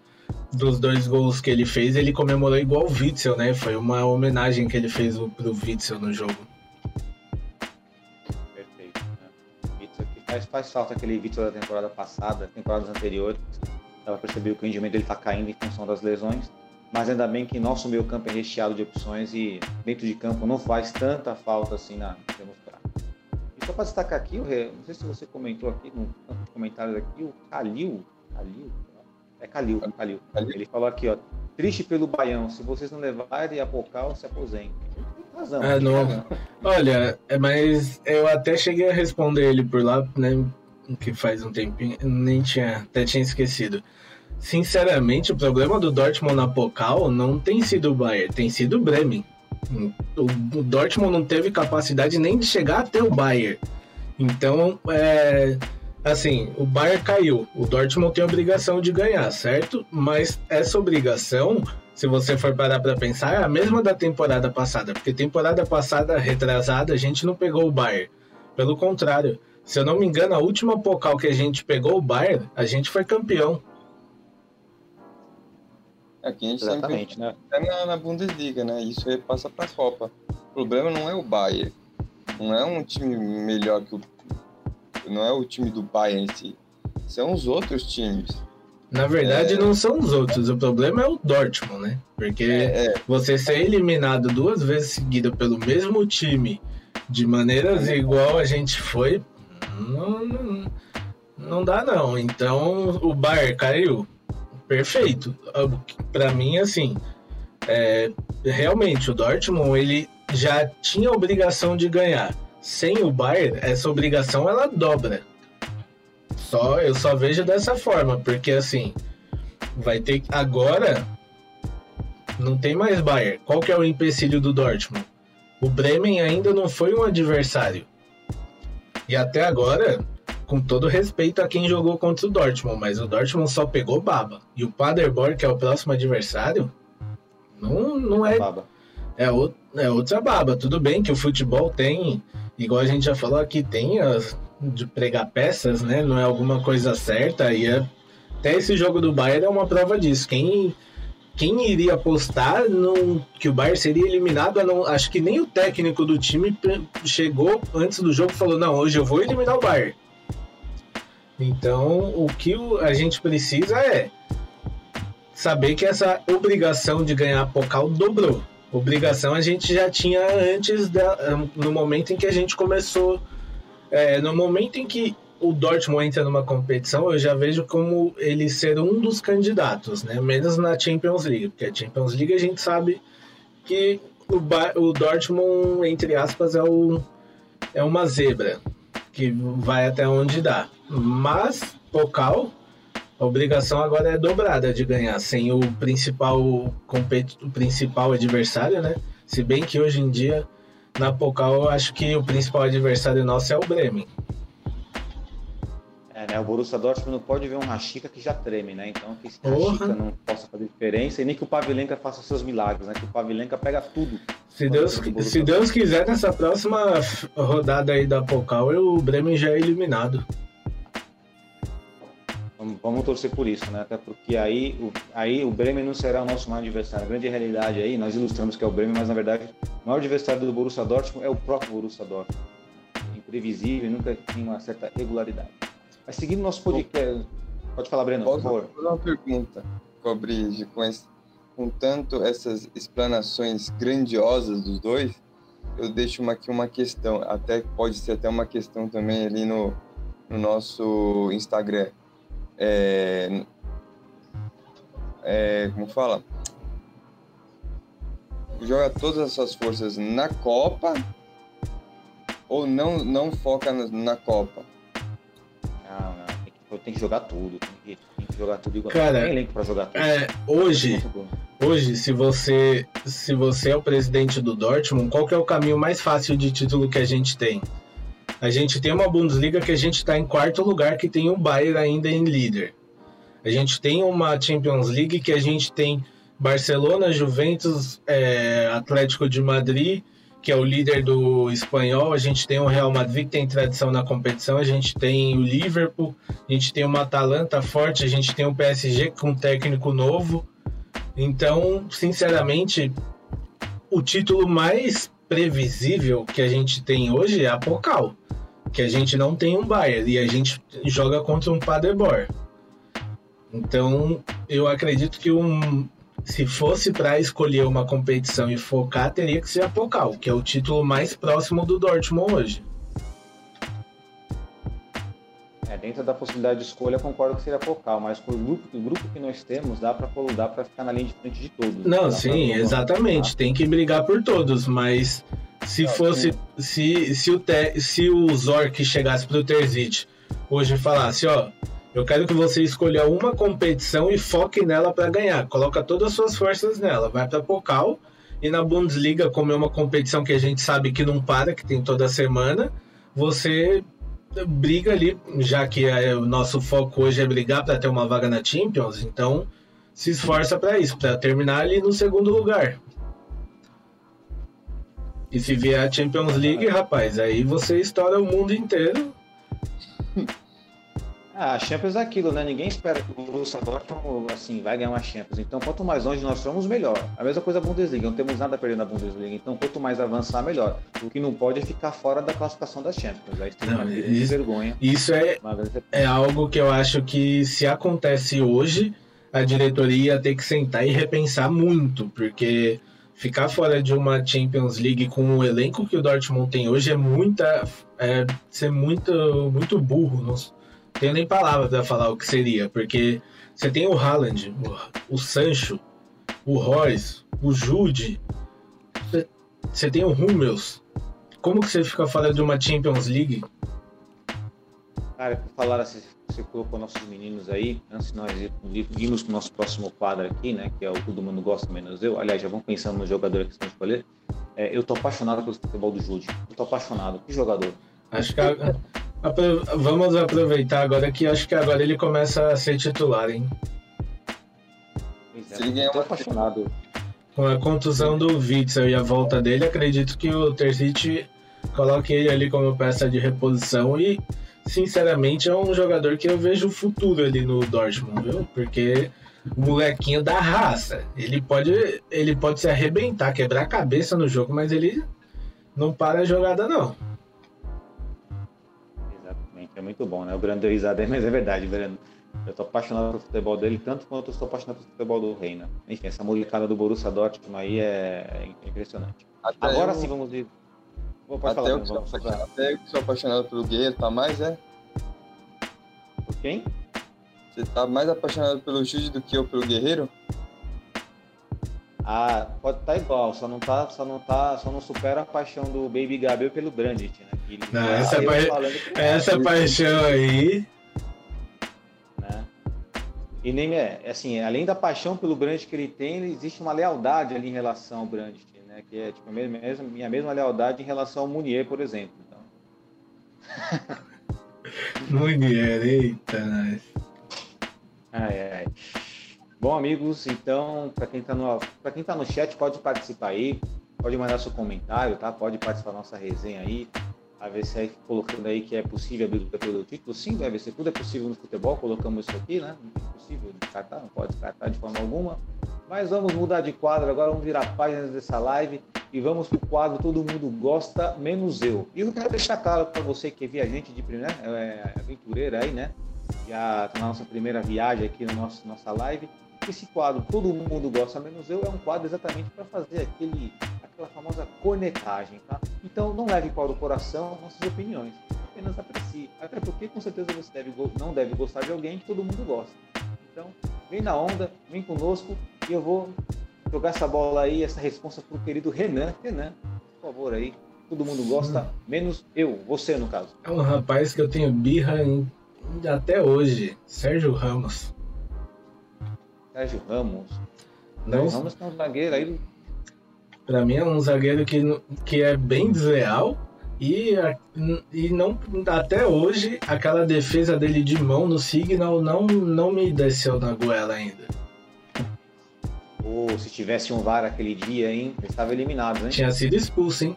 dos dois gols que ele fez. Ele comemorou igual o Witzel, né? Foi uma homenagem que ele fez pro Witzel no jogo. Perfeito. Né? Witzel faz, faz falta aquele Vitor da temporada passada, temporadas anteriores. Dá pra perceber que o rendimento dele tá caindo em função das lesões. Mas ainda bem que nosso meio campo é recheado de opções e dentro de campo não faz tanta falta assim na demonstrar. E só para destacar aqui, não sei se você comentou aqui no comentários aqui, o Calil, Calil, é Calil, Calil. Calil. Ele falou aqui, ó, triste pelo Baião, se vocês não levarem a Pocal, se aposente. Ele tem razão. Ele não. Olha, é, mas eu até cheguei a responder ele por lá, né? Que faz um tempinho, nem tinha, até tinha esquecido. Sinceramente, o problema do Dortmund na Pokal não tem sido o Bayern, tem sido o Bremen. O, o Dortmund não teve capacidade nem de chegar até o Bayern. Então, é, assim, o Bayern caiu. O Dortmund tem a obrigação de ganhar, certo? Mas essa obrigação, se você for parar para pensar, é a mesma da temporada passada. Porque temporada passada, retrasada, a gente não pegou o Bayern. Pelo contrário, se eu não me engano, a última Pokal que a gente pegou o Bayern, a gente foi campeão. Aqui a gente sempre Exatamente, né? é na, na Bundesliga, né? Isso aí passa pra Copa. O problema não é o Bayern. Não é um time melhor que o. Não é o time do Bayern em si. São os outros times. Na verdade, É. não são os outros. O problema é o Dortmund, né? Porque É, você ser eliminado duas vezes seguida pelo mesmo time, de maneiras igual a gente foi, não, não, não dá não. Então, o Bayern caiu. Perfeito. Pra mim, assim, é, realmente, o Dortmund, ele já tinha obrigação de ganhar. Sem o Bayern, essa obrigação, ela dobra. Só, eu só vejo dessa forma, porque assim, vai ter agora não tem mais Bayern. Qual que é o empecilho do Dortmund? O Bremen ainda não foi um adversário. E até agora, com todo respeito a quem jogou contra o Dortmund, mas o Dortmund só pegou baba. E o Paderborn, que é o próximo adversário, não, não é, Baba. é, o- é outra baba. Tudo bem que o futebol tem, igual a gente já falou aqui, tem as, de pregar peças, né? Não é alguma coisa certa. E é- até esse jogo do Bayern é uma prova disso. Quem, quem iria apostar que o Bayern seria eliminado? não- acho que nem o técnico do time chegou antes do jogo e falou: Não, hoje eu vou eliminar o Bayern. Então, o que a gente precisa é saber que essa obrigação de ganhar a Pokal dobrou. Obrigação a gente já tinha antes, da, no momento em que a gente começou. é, no momento em que o Dortmund entra numa competição, eu já vejo como ele ser um dos candidatos, né? Menos na Champions League, porque a Champions League a gente sabe que o, o Dortmund, entre aspas, é, o, é uma zebra que vai até onde dá. Mas, Pokal, a obrigação agora é dobrada de ganhar, sem o principal, o principal adversário, né? Se bem que hoje em dia, na Pokal, eu acho que o principal adversário nosso é o Bremen. É, né? O Borussia Dortmund não pode ver um Rashica que já treme, né? Então que esse. Rashica não possa fazer diferença e nem que o Pavilenka faça seus milagres, né? Que o Pavilenka pega tudo. Se Deus, se Deus quiser, nessa próxima rodada aí da Pokal, o Bremen já é eliminado. Vamos, torcer por isso, né? Até porque aí o, aí o Bremen não será o nosso maior adversário. A grande realidade aí, nós ilustramos que é o Bremen, mas na verdade o maior adversário do Borussia Dortmund é o próprio Borussia Dortmund. Imprevisível, nunca tem uma certa regularidade. Mas seguindo nosso podcast, pode falar, Breno, por Posso favor. fazer uma pergunta, Cobrige, com, esse- com tanto essas explanações grandiosas dos dois, eu deixo uma, aqui uma questão, até pode ser até uma questão também ali no, no nosso Instagram. É, é, como fala? Joga todas as suas forças na Copa ou não, não foca na, na Copa? Não, não, tem que, tem que jogar tudo, tem que, tem que jogar tudo igual. Cara, tem elenco pra jogar tudo. É, hoje, hoje, se você, se você é o presidente do Dortmund, qual que é o caminho mais fácil de título que a gente tem? A gente tem uma Bundesliga que a gente está em quarto lugar, que tem o Bayern ainda em líder. A gente tem uma Champions League que a gente tem Barcelona, Juventus, é, Atlético de Madrid, que é o líder do espanhol. A gente tem o Real Madrid, que tem tradição na competição. A gente tem o Liverpool, a gente tem uma Atalanta forte, a gente tem o PSG com um técnico novo. Então, sinceramente, o título mais previsível que a gente tem hoje é a Pokal, que a gente não tem um Bayern e a gente joga contra um Paderborn. Então, eu acredito que um se fosse para escolher uma competição e focar, teria que ser a Pokal, que é o título mais próximo do Dortmund hoje. Dentro da possibilidade de escolha, concordo que seria Pokal, mas com o grupo, o grupo que nós temos, dá para dá para ficar na linha de frente de todos. Não, Dá sim, exatamente. Tem que brigar por todos, mas se fosse. sim. Se, se, o te, se o Zork chegasse pro Terzic hoje e falasse, ó, eu quero que você escolha uma competição e foque nela para ganhar. Coloca todas as suas forças nela. Vai pra Pokal e na Bundesliga, como é uma competição que a gente sabe que não para, que tem toda semana, você briga ali, já que é- o nosso foco hoje é brigar para ter uma vaga na Champions, então se esforça para isso, para terminar ali no segundo lugar. E se vier a Champions League, rapaz, aí você estoura o mundo inteiro. Ah, a Champions é aquilo, né? Ninguém espera que o Borussia Dortmund assim, vai ganhar uma Champions. Então, quanto mais longe nós somos, melhor. A mesma coisa a Bundesliga, não temos nada a perder na Bundesliga. Então, quanto mais avançar, melhor. O que não pode é ficar fora da classificação da Champions. Aí tem Não, uma isso- vergonha. Isso é, é algo que eu acho que se acontece hoje, a diretoria ia ter que sentar e repensar muito, porque ficar fora de uma Champions League com o elenco que o Dortmund tem hoje é muita é ser muito muito burro, não tenho nem palavra para falar o que seria, porque você tem o Haaland, o, o Sancho, o Royce, o Jude, você- tem o Hummels. Como que você fica fora de uma Champions League? Cara, falaram assim, você colocou nossos meninos aí, antes de nós irmos para o nosso próximo quadro aqui, né? Que é o Todo Mundo Gosta Menos Eu. Aliás, já vão pensando no jogador que vão escolher. É, eu tô apaixonado pelo futebol do Jude. Eu tô apaixonado. Que jogador. Acho que a, a, vamos aproveitar agora que acho que agora ele começa a ser titular, hein? Pois é, tô apaixonado. Com a contusão do Witzel e a volta dele, acredito que o Terzic coloque ele ali como peça de reposição e sinceramente, é um jogador que eu vejo o futuro ali no Dortmund, viu? Porque o molequinho da raça, ele pode, ele pode se arrebentar, quebrar a cabeça no jogo, mas ele não para a jogada, não. É muito bom, né? O Brando deu risada aí, mas é verdade, Brando. Eu tô apaixonado pelo futebol dele, tanto quanto eu estou apaixonado pelo futebol do Reina. Enfim, essa molecada do Borussia Dortmund aí é, impressionante. Até Agora eu... sim vamos ver Vou até, falar, eu sou apaixonado, até eu que sou apaixonado pelo Guerreiro, tá mais, é? Por quem? Você tá mais apaixonado pelo Jude do que eu pelo Guerreiro? Ah, pode estar tá igual, só não tá, só não tá, só não supera a paixão do Baby Gabriel pelo Brandit, né? Não, essa, pa... essa paixão aí. Né? E nem é, assim, além da paixão pelo Brandit que ele tem, existe uma lealdade ali em relação ao Brandit né? Que é tipo a mesma, minha mesma lealdade em relação ao Munier, por exemplo. Então... Munier, eita, nós. Ai, ai. Bom, amigos, então, para quem está no, quem tá no chat, pode participar aí, pode mandar seu comentário, tá? Pode participar da nossa resenha aí. A VC colocando aí que é possível abrir pelo título. Sim, vai ver se tudo é possível no futebol. Colocamos isso aqui, né? Não é possível descartar, não pode descartar de forma alguma. Mas vamos mudar de quadro agora, vamos virar páginas dessa live e vamos para o quadro Todo Mundo Gosta, Menos Eu. E eu quero deixar claro para você que é viajante de primeira, é, aventureira aí, né? Já tá na nossa primeira viagem aqui na nossa, nossa live. Esse quadro Todo Mundo Gosta, Menos Eu é um quadro exatamente para fazer aquele aquela famosa cornetagem, tá? Então não leve para o coração nossas opiniões, apenas aprecie. Até porque com certeza você deve, não deve gostar de alguém que todo mundo gosta. Então vem na onda, vem conosco e eu vou jogar essa bola aí, essa resposta pro querido Renan. Renan, por favor aí. Todo mundo gosta, menos eu, você no caso. É um rapaz que eu tenho birra em, até hoje, Sérgio Ramos. Sérgio Ramos. Não, Sérgio Ramos é um zagueiro aí Pra mim é um zagueiro que, que é bem desleal e, e não, até hoje aquela defesa dele de mão no Signal não, não me desceu na goela ainda. Ou se tivesse um VAR aquele dia, hein? Ele estava eliminado, hein? Tinha sido expulso, hein?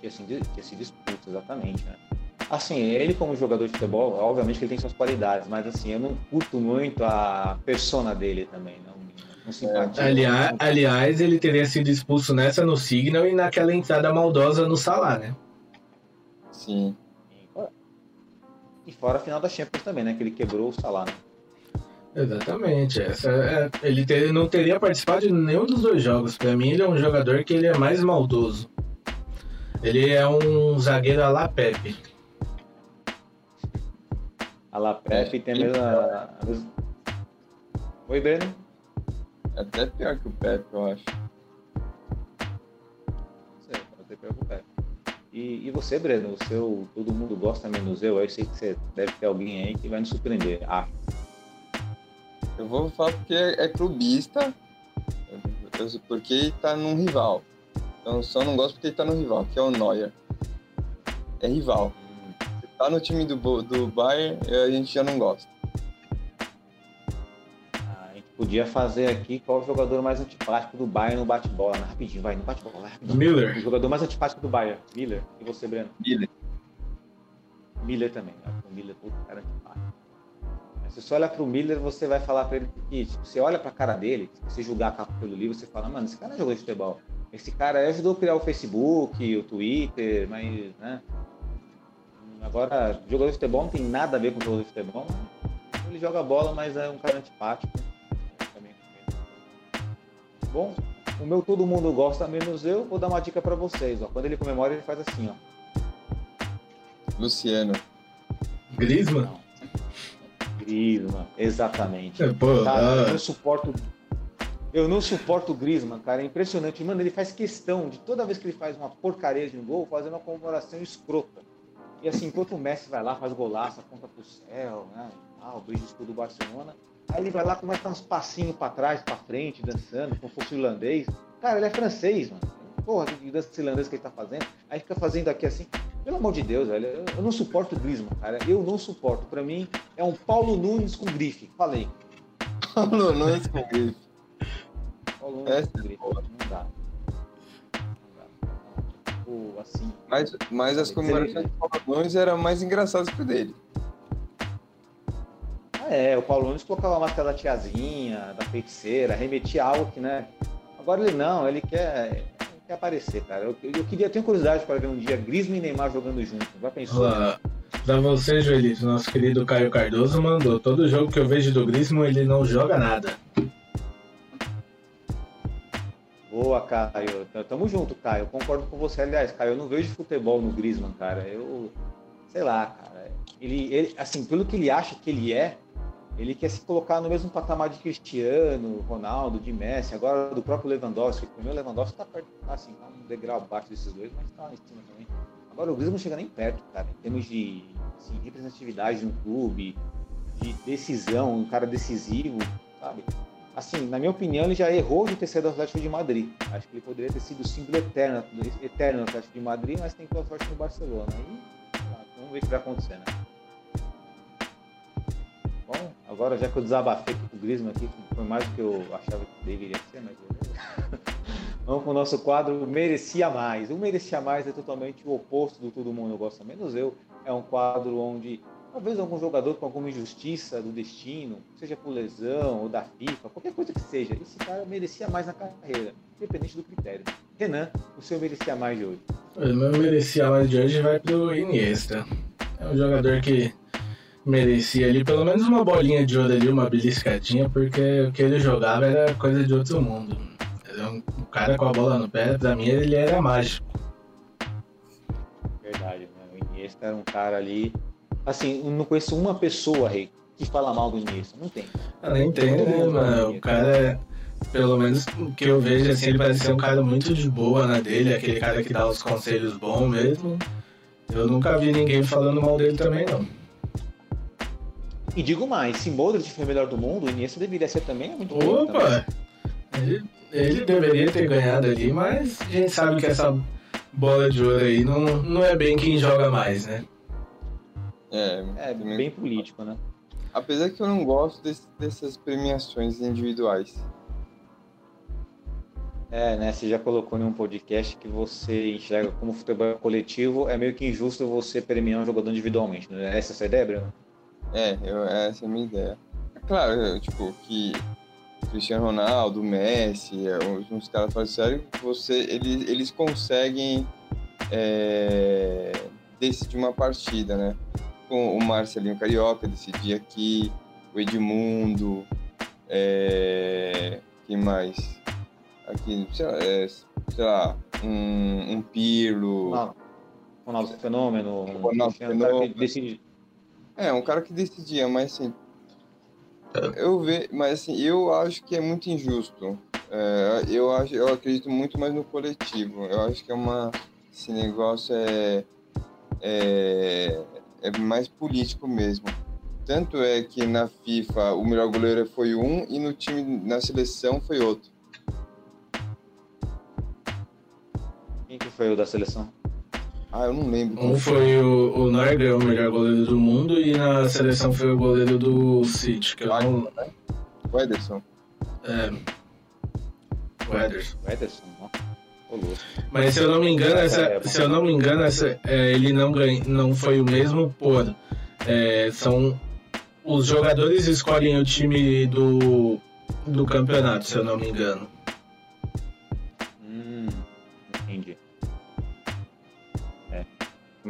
Tinha sido, tinha sido expulso, exatamente, né? Assim, ele como jogador de futebol, obviamente que ele tem suas qualidades, mas assim, eu não curto muito a persona dele também, não simpatia. Aliás, aliás, ele teria sido expulso nessa no Signal e naquela entrada maldosa no Salah, né? Sim. E fora a final da Champions também, né? Que ele quebrou o Salah. Né? Exatamente. Essa é, ele ter, não teria participado de nenhum dos dois jogos. Para mim, ele é um jogador que ele é mais maldoso. Ele é um zagueiro a la Pepe. A la Pepe tem a mesma... Oi, Breno? Até pior que o Pepe, eu acho. Não sei, até pior que o Pepe. E, e você, Breno, o seu Todo Mundo Gosta Menos Eu, eu sei que você deve ter alguém aí que vai nos surpreender, acho. Eu vou falar porque é, é clubista, porque tá num rival. Então só não gosto porque ele tá no rival, que é o Neuer. É rival. Se tá no time do, do Bayern, a gente já não gosta podia fazer aqui qual o jogador mais antipático do Bayern no bate-bola. Né? Rapidinho, vai, no bate-bola. Miller. O jogador mais antipático do Bayern. Miller. E você, Breno? Miller. Miller também. O Miller, puta, cara antipático. Se você olha pro Miller, você vai falar para ele que tipo, você olha pra cara dele, se julgar pelo livro, você fala, mano, esse cara jogou de futebol. Esse cara ajudou a criar o Facebook, o Twitter, mas, né? Agora, jogador de futebol não tem nada a ver com jogador de futebol. Ele joga bola, mas é um cara antipático. Bom, o meu todo mundo gosta, menos eu. Vou dar uma dica para vocês. Ó. Quando ele comemora, ele faz assim, ó. Luciano. Grisma? Grisma, exatamente. É, pô, cara, ah. Eu não suporto. Eu não suporto o Grisman, cara. É impressionante. Mano, ele faz questão de toda vez que ele faz uma porcaria de um gol, fazer uma comemoração escrota. E assim, enquanto o Messi vai lá, faz golaço, aponta pro céu, né? Ah, o escudo do Barcelona. Aí ele vai lá, começa a dar uns passinhos pra trás, pra frente, dançando, como fosse irlandês. Cara, ele é francês, mano. Porra, que dança irlandês que ele tá fazendo. Aí fica fazendo aqui assim. Pelo amor de Deus, velho. Eu, não suporto o Griezmann, cara. Eu não suporto. Pra mim, é um Paulo Nunes com grife. Falei. Paulo Nunes com grife. Paulo Nunes Essa com é grife. Não dá. Não dá. Assim. Mas, mas as comemorações do Paulo Nunes eram mais engraçadas que o dele. É, o Paulo Nunes colocava a máscara da tiazinha, da feiticeira, remetia algo que, né? Agora ele não, ele quer, ele quer aparecer, cara. Eu, eu queria, tenho curiosidade para ver um dia Griezmann e Neymar jogando junto. Já pensou? Ó, Pra você, Joelito, nosso querido Caio Cardoso mandou. Todo jogo que eu vejo do Griezmann, ele não joga nada. Boa, Caio. Tamo junto, Caio. Eu concordo com você. Aliás, Caio, eu não vejo futebol no Griezmann, cara. Eu, sei lá, cara. Ele, ele, assim, pelo que ele acha que ele é, ele quer se colocar no mesmo patamar de Cristiano, Ronaldo, de Messi, agora do próprio Lewandowski. O meu Lewandowski tá perto, tá, assim, tá um degrau abaixo desses dois, mas tá lá em cima também. Agora o Griezmann não chega nem perto, cara, em termos de assim, representatividade no clube, de decisão, um cara decisivo, sabe? Assim, na minha opinião, ele já errou de ter saído do Atlético de Madrid. Acho que ele poderia ter sido o símbolo eterno, eterno no Atlético de Madrid, mas tem que ter sorte no Barcelona. Sei lá, vamos ver o que vai acontecer, né? Bom, agora já que eu desabafei com o Griezmann aqui, foi mais do que eu achava que deveria ser, mas. Vamos para o nosso quadro Merecia Mais. O Merecia Mais é totalmente o oposto do Todo Mundo Gosta Menos Eu. É um quadro onde talvez algum jogador com alguma injustiça do destino, seja por lesão ou da FIFA, qualquer coisa que seja, esse cara merecia mais na carreira, independente do critério. Renan, o seu merecia mais de hoje. O meu merecia mais de hoje vai pro Iniesta. É um jogador que merecia ali pelo menos uma bolinha de ouro ali, uma beliscadinha, porque o que ele jogava era coisa de outro mundo. É um cara com a bola no pé, pra mim ele era mágico. Verdade, né? O Iniesta era um cara ali. Assim, eu não conheço uma pessoa, Rei, que fala mal do Iniesta. Não tem. Eu nem entendo, né, mano? O cara, pelo menos o que eu vejo, assim, ele parece ser um cara muito de boa na dele, aquele cara que dá os conselhos bons mesmo. Eu nunca vi ninguém falando mal dele também, não. E digo mais, se Modric foi o melhor do mundo, o Iniesta deveria ser também é muito bom. Opa! Ele, ele deveria ter ganhado ali, mas a gente sabe que essa bola de ouro aí não, não é bem quem joga mais, né? É, É, também- bem político, né? Apesar que eu não gosto desse- dessas premiações individuais. É, né? Você já colocou em um podcast que você enxerga como futebol coletivo, é meio que injusto você premiar um jogador individualmente, né? Essa é a sua ideia, Bruno? É, eu- essa é a minha ideia. É claro, eu, tipo, que Cristiano Ronaldo, Messi, é, uns, uns caras fazem sério, você, eles, eles conseguem é, decidir uma partida, né? Com o Marcelinho Carioca decidir aqui, o Edmundo, é, quem mais? Aqui, sei lá, é, sei lá, um, um Pirlo. Ronaldo, Ronaldo Fenômeno, um Ronaldo Fenômeno. decide. É, um cara que decidia, mas assim. Eu vejo, mas assim, eu acho que é muito injusto. É, eu acho, eu acredito muito mais no coletivo. Eu acho que é uma, esse negócio é, é, é mais político mesmo. Tanto é que na FIFA o melhor goleiro foi um e no time, na seleção foi outro. Quem que foi o da seleção? Ah, eu não lembro. Um foi o, o Neuer, o melhor goleiro do mundo, e na seleção foi o goleiro do City, que eu não... O Ederson. É, o Ederson. O Ederson, ó. Louco. Mas se eu não me engano, essa, se eu não me engano, essa, é, ele não ganha, não foi o mesmo por é, são os jogadores escolhem o time do, do campeonato, se eu não me engano.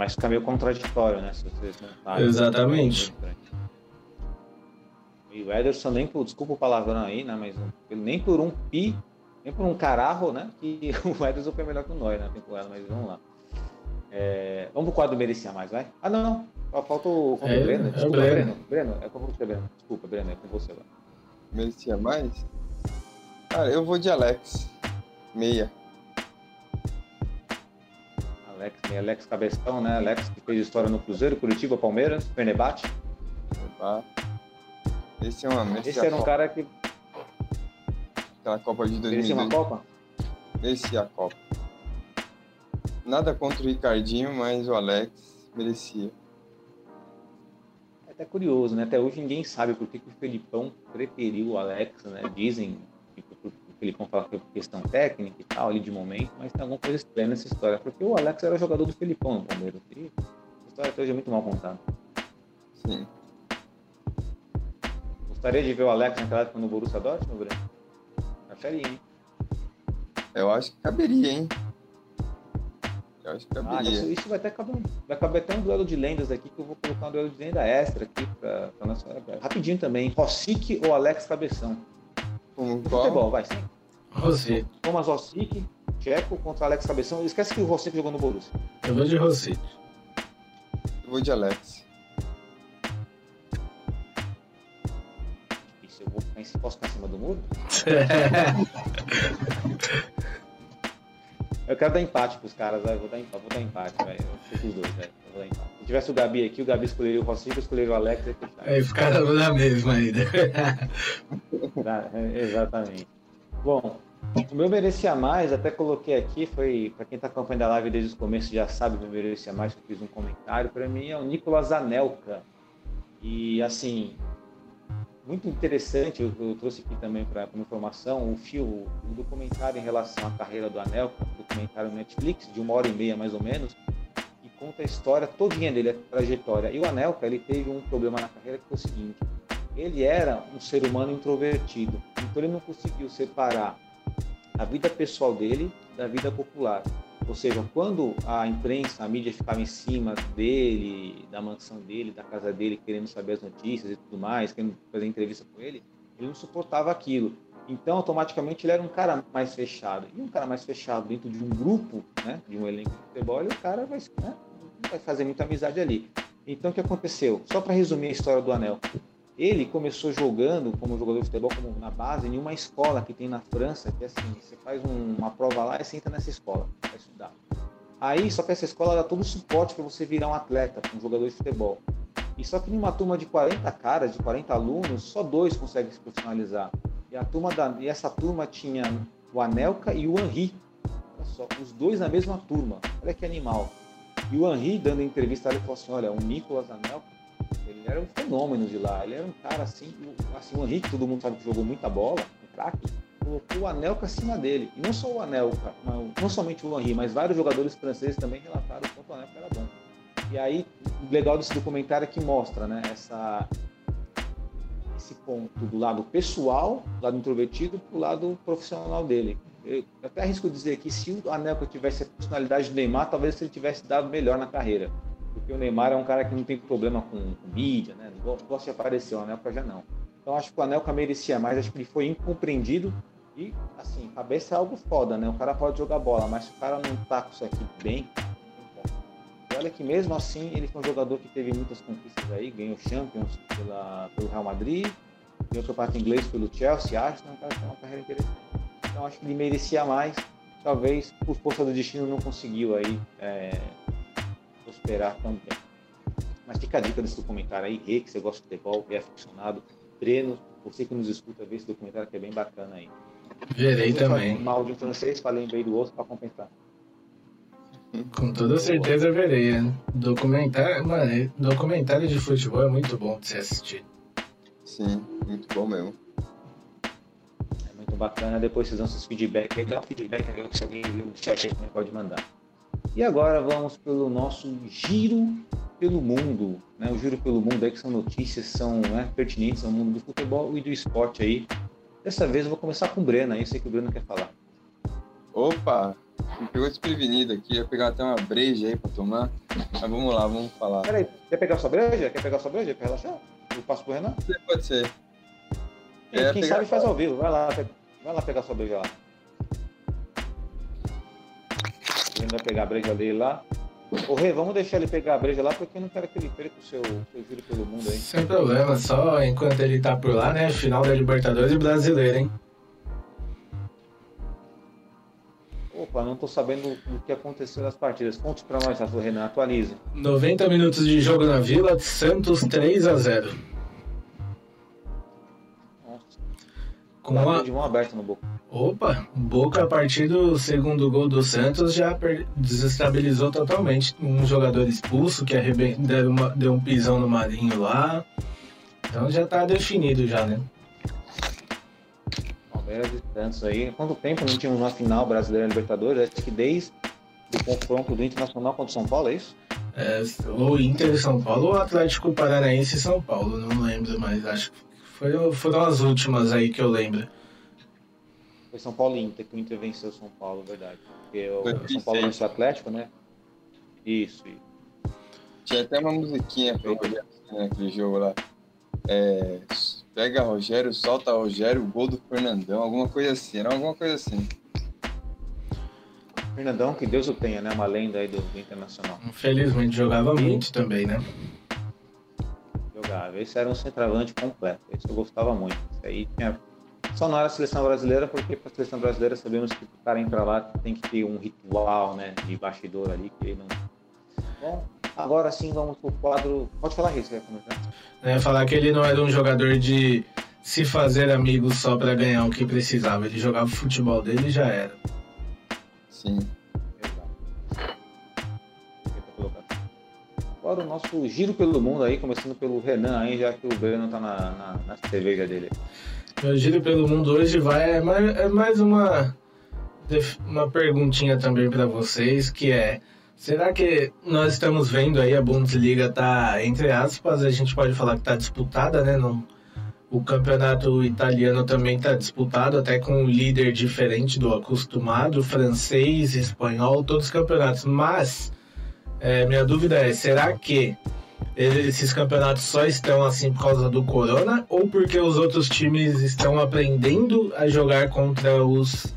Mas fica meio contraditório, né? Se vocês não Exatamente. E o Ederson nem por, desculpa o palavrão aí, né? Mas nem por um pi, nem por um cararro, né? Que o Ederson foi melhor que o Neuer, né? Tem com ela, mas vamos lá. É, vamos pro quadro merecia mais, vai? Ah, não, não. Só Falta o, falta É, o Breno. é o Desculpa, Breno. Breno. Breno, é com você, Breno. Desculpa, Breno, é com você agora. Merecia mais? Cara, eu vou de Alex. Meia. Alex tem Alex Cabeção, né? Alex que fez história no Cruzeiro, Curitiba, Palmeiras, Fenerbahçe. Tá? Esse é uma Esse era um cara que aquela Copa de merecia uma 2002. Copa. Esse é a Copa. Nada contra o Ricardinho, mas o Alex merecia. É até curioso, né? Até hoje ninguém sabe por que, que o Felipão preferiu o Alex, né? Dizem Felipão fala que é questão técnica e tal, ali de momento, mas tem alguma coisa estranha nessa história, porque o Alex era jogador do Felipão no Palmeiras. E a história até hoje é muito mal contada. Sim. Gostaria de ver o Alex naquela época no Borussia Dortmund, Breno? Acharia, hein? Eu acho que caberia, hein? Eu acho que Ah, caberia. isso, isso vai até caber, um- vai caber até um duelo de lendas aqui, que eu vou colocar um duelo de lenda extra aqui pra, pra nossa. Rapidinho também. Rossic ou Alex Cabeção? Como qual? Futebol, vai, sim. Rossi. Thomas Rossic, Tcheco contra Alex Cabeção. Esquece que o Rossic jogou no Borussia. Eu vou de Rossi. Eu vou de Alex. Isso, eu vou ficar em, posso ficar em cima do muro? Eu quero dar empate pros caras, vou dar empate, vou dar empate, fico com os dois. Eu vou dar empate. Se tivesse o Gabi aqui, o Gabi escolheria o Rossic, eu escolheria o Alex e fechar. Aí ficaram na mesma ainda. Tá, é, exatamente. Bom, o meu merecia mais, até coloquei aqui, foi para quem está acompanhando a live desde o começo já sabe o meu merecia mais, que eu fiz um comentário, para mim é o Nicolas Anelka. E assim, muito interessante, eu, eu trouxe aqui também para informação, o fio, o documentário em relação à carreira do Anelka, um documentário Netflix, de uma hora e meia mais ou menos, que conta a história todinha dele, a trajetória. E o Anelka, ele teve um problema na carreira que foi o seguinte, ele era um ser humano introvertido, então ele não conseguiu separar a vida pessoal dele da vida popular. Ou seja, quando a imprensa, a mídia ficava em cima dele, da mansão dele, da casa dele, querendo saber as notícias e tudo mais, querendo fazer entrevista com ele, ele não suportava aquilo. Então, automaticamente, ele era um cara mais fechado. E um cara mais fechado dentro de um grupo, né, de um elenco de futebol, o cara vai, né, vai fazer muita amizade ali. Então, o que aconteceu? Só para resumir a história do Anel. Ele começou jogando como jogador de futebol como na base em uma escola que tem na França, que é assim, você faz um- uma prova lá e você entra nessa escola para estudar. Aí, só que essa escola dá todo o suporte para você virar um atleta, um jogador de futebol. E só que numa turma de 40 caras, de 40 alunos, só dois conseguem se profissionalizar. E, a turma da, e essa turma tinha o Anelka e o Henri. Olha só, os dois na mesma turma. Olha que animal. E o Henri, dando entrevista, ele falou assim, olha, o Nicolas Anelka, ele era um fenômeno de lá. Ele era um cara assim, o- assim o Henri, que todo mundo sabe que jogou muita bola, um craque, colocou o Anelka acima dele. E não só o Anelka, mas- não somente o Henri, mas vários jogadores franceses também relataram o quanto o Anelka era bom. E aí, o legal desse documentário é que mostra, né, essa, esse ponto do lado pessoal, do lado introvertido, pro lado profissional dele. Eu até arrisco dizer que se o Anelka tivesse a personalidade do Neymar, talvez ele tivesse dado melhor na carreira. Porque o Neymar é um cara que não tem problema com, com mídia, né? Não gosta- de aparecer, o Anelka já não. Então acho que o Anelka merecia mais, acho que ele foi incompreendido e, assim, cabeça é algo foda, né? O cara pode jogar bola, mas se o cara não tá com isso aqui bem. E olha que mesmo assim ele foi um jogador que teve muitas conquistas aí, ganhou Champions pela, pelo Real Madrid, ganhou o campeonato inglês pelo Chelsea, Arsenal, um cara que tem uma carreira interessante. Então acho que ele merecia mais, talvez por força do destino não conseguiu aí é, prosperar tão bem. Mas fica a dica desse documentário aí, Rê, que você gosta de futebol, é aficionado, Breno, você que nos escuta, vê esse documentário que é bem bacana aí. Verei Eu falei também. mal de um francês, falei bem do outro para compensar. Com toda certeza verei. né? Documentário, mano, documentário de futebol é muito bom de se assistir. Sim, muito bom mesmo. É muito bacana. Depois vocês dão seus feedback aí. Dá um feedback aí, se alguém viu o chat aí também pode mandar. E agora vamos pelo nosso giro pelo mundo. Né? O giro pelo mundo aí que são notícias, são né, pertinentes ao mundo do futebol e do esporte aí. Dessa vez eu vou começar com o Breno aí, eu sei que o Breno quer falar. Opa, me pegou desprevenido aqui. Ia pegar até uma breja aí pra tomar. Mas vamos lá, vamos falar. Peraí, quer pegar sua breja? Quer pegar sua breja pra relaxar? Eu passo pro Renan? Pode ser. Quem, É, quem pegar sabe faz ao vivo. Vai lá, vai lá pegar sua breja lá. Ele vai pegar a breja dele lá. Ô Rê, vamos deixar ele pegar a breja lá, porque eu não quero que ele perca o seu, seu giro pelo mundo aí. Sem problema, só enquanto ele tá por lá, né? Final da Libertadores e Brasileira, hein? Opa, não tô sabendo o que aconteceu nas partidas. Conte pra nós, Renan, atualize. 90 minutos de jogo na Vila, Santos 3 a 0 Com tá a... de mão aberta no Boca. Opa, Boca a partir do segundo gol do Santos já desestabilizou totalmente. Um jogador expulso que arreben- deu, uma- deu um pisão no Marinho lá. Então já tá definido já, né? Palmeiras e Santos aí. Quanto tempo não tínhamos uma final brasileira Libertadores? Acho que desde o confronto do Internacional contra o São Paulo, é isso? É, ou Inter São Paulo ou Atlético Paranaense e São Paulo, não lembro, mas acho que foi, foram as últimas aí que eu lembro. Foi São Paulo e Inter, que o Inter venceu o São Paulo, verdade. Porque o 2006. São Paulo venceu o Atlético, né? Isso, isso. Tinha até uma musiquinha pra eu olhar assim naquele jogo lá. É, pega Rogério, solta Rogério, gol do Fernandão, alguma coisa assim. Era alguma coisa assim. Fernandão, que Deus o tenha, né? Uma lenda aí do, do Internacional. Infelizmente jogava muito também, né? Jogava. Esse era um centroavante completo. Esse eu gostava muito. Esse aí tinha. Só não era a seleção brasileira, porque para a seleção brasileira sabemos que o cara entrar lá tem que ter um ritual, né? De bastidor ali, que ele não. Bom, agora sim vamos pro quadro. Pode falar, você vai comentar? né? Falar que ele não era um jogador de se fazer amigos só pra ganhar o que precisava. Ele jogava o futebol dele e já era. Sim. Agora o nosso giro pelo mundo aí, começando pelo Renan aí, já que o Breno tá na, na, na cerveja dele. Meu giro pelo mundo hoje vai é mais, é mais uma uma perguntinha também pra vocês que é será que nós estamos vendo aí a Bundesliga tá entre aspas a gente pode falar que tá disputada né não o campeonato italiano também está disputado, até com um líder diferente do acostumado, francês, espanhol, todos os campeonatos. Mas é, minha dúvida é: será que esses campeonatos só estão assim por causa do corona ou porque os outros times estão aprendendo a jogar contra os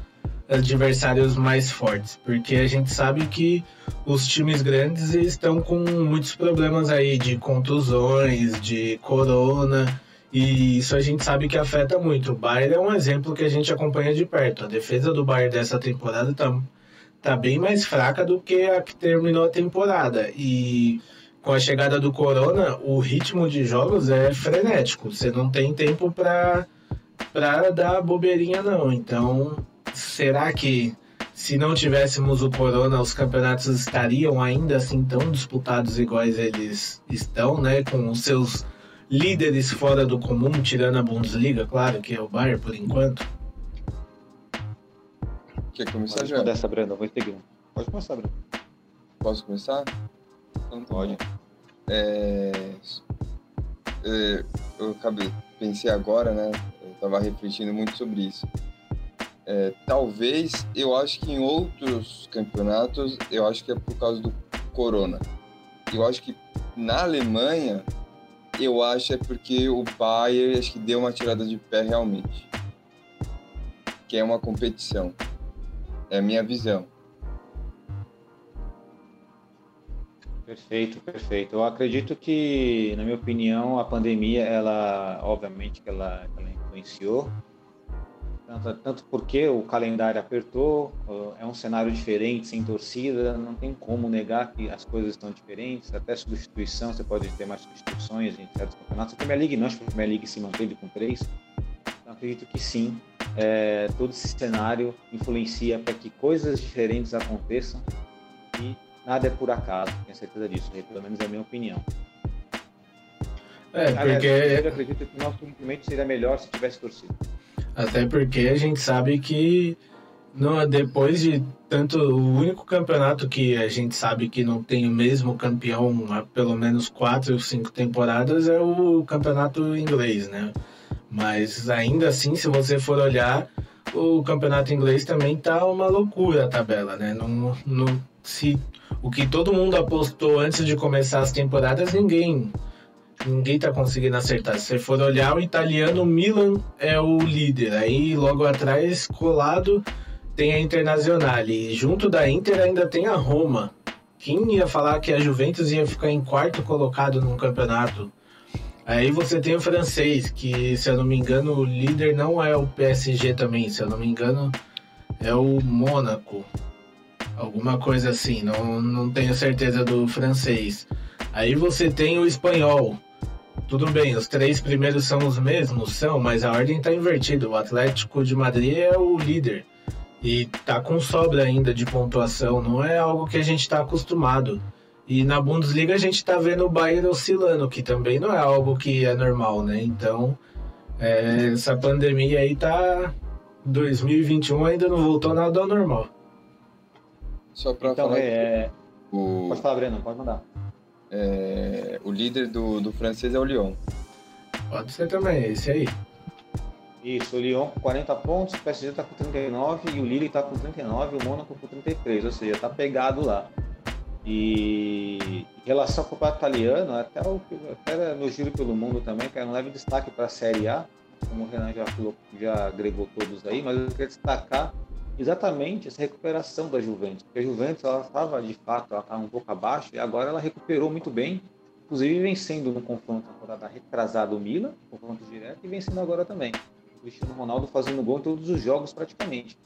adversários mais fortes? Porque a gente sabe que os times grandes estão com muitos problemas aí de contusões, de corona. E isso a gente sabe que afeta muito. O Bayern é um exemplo que a gente acompanha de perto. A defesa do Bayern dessa temporada tá, tá bem mais fraca do que a que terminou a temporada. E com a chegada do Corona, o ritmo de jogos é frenético. Você não tem tempo para para dar bobeirinha não. Então, será que se não tivéssemos o Corona, os campeonatos estariam ainda assim tão disputados iguais eles estão, né, com os seus líderes fora do comum, tirando a Bundesliga, claro, que é o Bayern por enquanto. Quer começar Pode já? responder essa, Breno. Vou seguir. Pode começar, Breno. Posso começar? Então, tá Pode. É, é, eu acabei, pensei agora, né? Eu tava refletindo muito sobre isso. É, talvez, eu acho que em outros campeonatos, eu acho que é por causa do corona. Eu acho que na Alemanha, eu acho é porque o Bayern acho que deu uma tirada de pé realmente. Que é uma competição. É a minha visão. Perfeito, perfeito. Eu acredito que, na minha opinião, a pandemia, ela, obviamente, que ela, ela influenciou. Tanto, tanto porque o calendário apertou, é um cenário diferente, sem torcida, não tem como negar que as coisas estão diferentes. Até substituição, você pode ter mais substituições em certos campeonatos. A Premier League não, acho que a Premier League se manteve com três. Então, acredito que sim, é, todo esse cenário influencia para que coisas diferentes aconteçam e nada é por acaso, tenho certeza disso, pelo menos é a minha opinião. É, Aliás, porque eu acredito que o nosso movimento seria melhor se tivesse torcida. Até porque a gente sabe que no, depois de tanto. O único campeonato que a gente sabe que não tem o mesmo campeão há pelo menos quatro ou cinco temporadas é o campeonato inglês, né? Mas ainda assim, se você for olhar, o campeonato inglês também tá uma loucura a tabela, né? Não, se, o que todo mundo apostou antes de começar as temporadas, ninguém Ninguém tá conseguindo acertar. Se você for olhar, o italiano Milan é o líder. Aí logo atrás, colado, tem a Internazionale. E junto da Inter ainda tem a Roma. Quem ia falar que a Juventus ia ficar em quarto colocado num campeonato? Aí você tem o francês, que se eu não me engano, o líder não é o PSG também. Se eu não me engano, é o Mônaco. alguma coisa assim, não, não tenho certeza do francês. Aí você tem o espanhol. Tudo bem, os três primeiros são os mesmos, são, mas a ordem está invertida. O Atlético de Madrid é o líder e tá com sobra ainda de pontuação, não é algo que a gente está acostumado. E na Bundesliga a gente está vendo o Bayern oscilando, que também não é algo que é normal, né? Então, é, essa pandemia aí tá 2021 ainda não voltou nada ao normal. Só pra Então, falar é... que o, Pode falar, Breno, pode mandar. é, o líder do, do francês é o Lyon. Pode ser também, esse aí. Isso, o Lyon com 40 pontos, o PSG está com 39 e o Lille está com 39 e o Mônaco com 33, ou seja, está pegado lá. E em relação ao campeonato italiano, até, o, até no giro pelo mundo também, é um leve destaque para a Série A, como o Renan já, falou, já agregou todos aí, mas eu queria destacar exatamente essa recuperação da Juventus. Porque a Juventus ela estava de fato, ela estava um pouco abaixo e agora ela recuperou muito bem, inclusive vencendo no confronto na rodada retrasada o Milan, confronto direto, e vencendo agora também. O Cristiano Ronaldo fazendo gol em todos os jogos praticamente.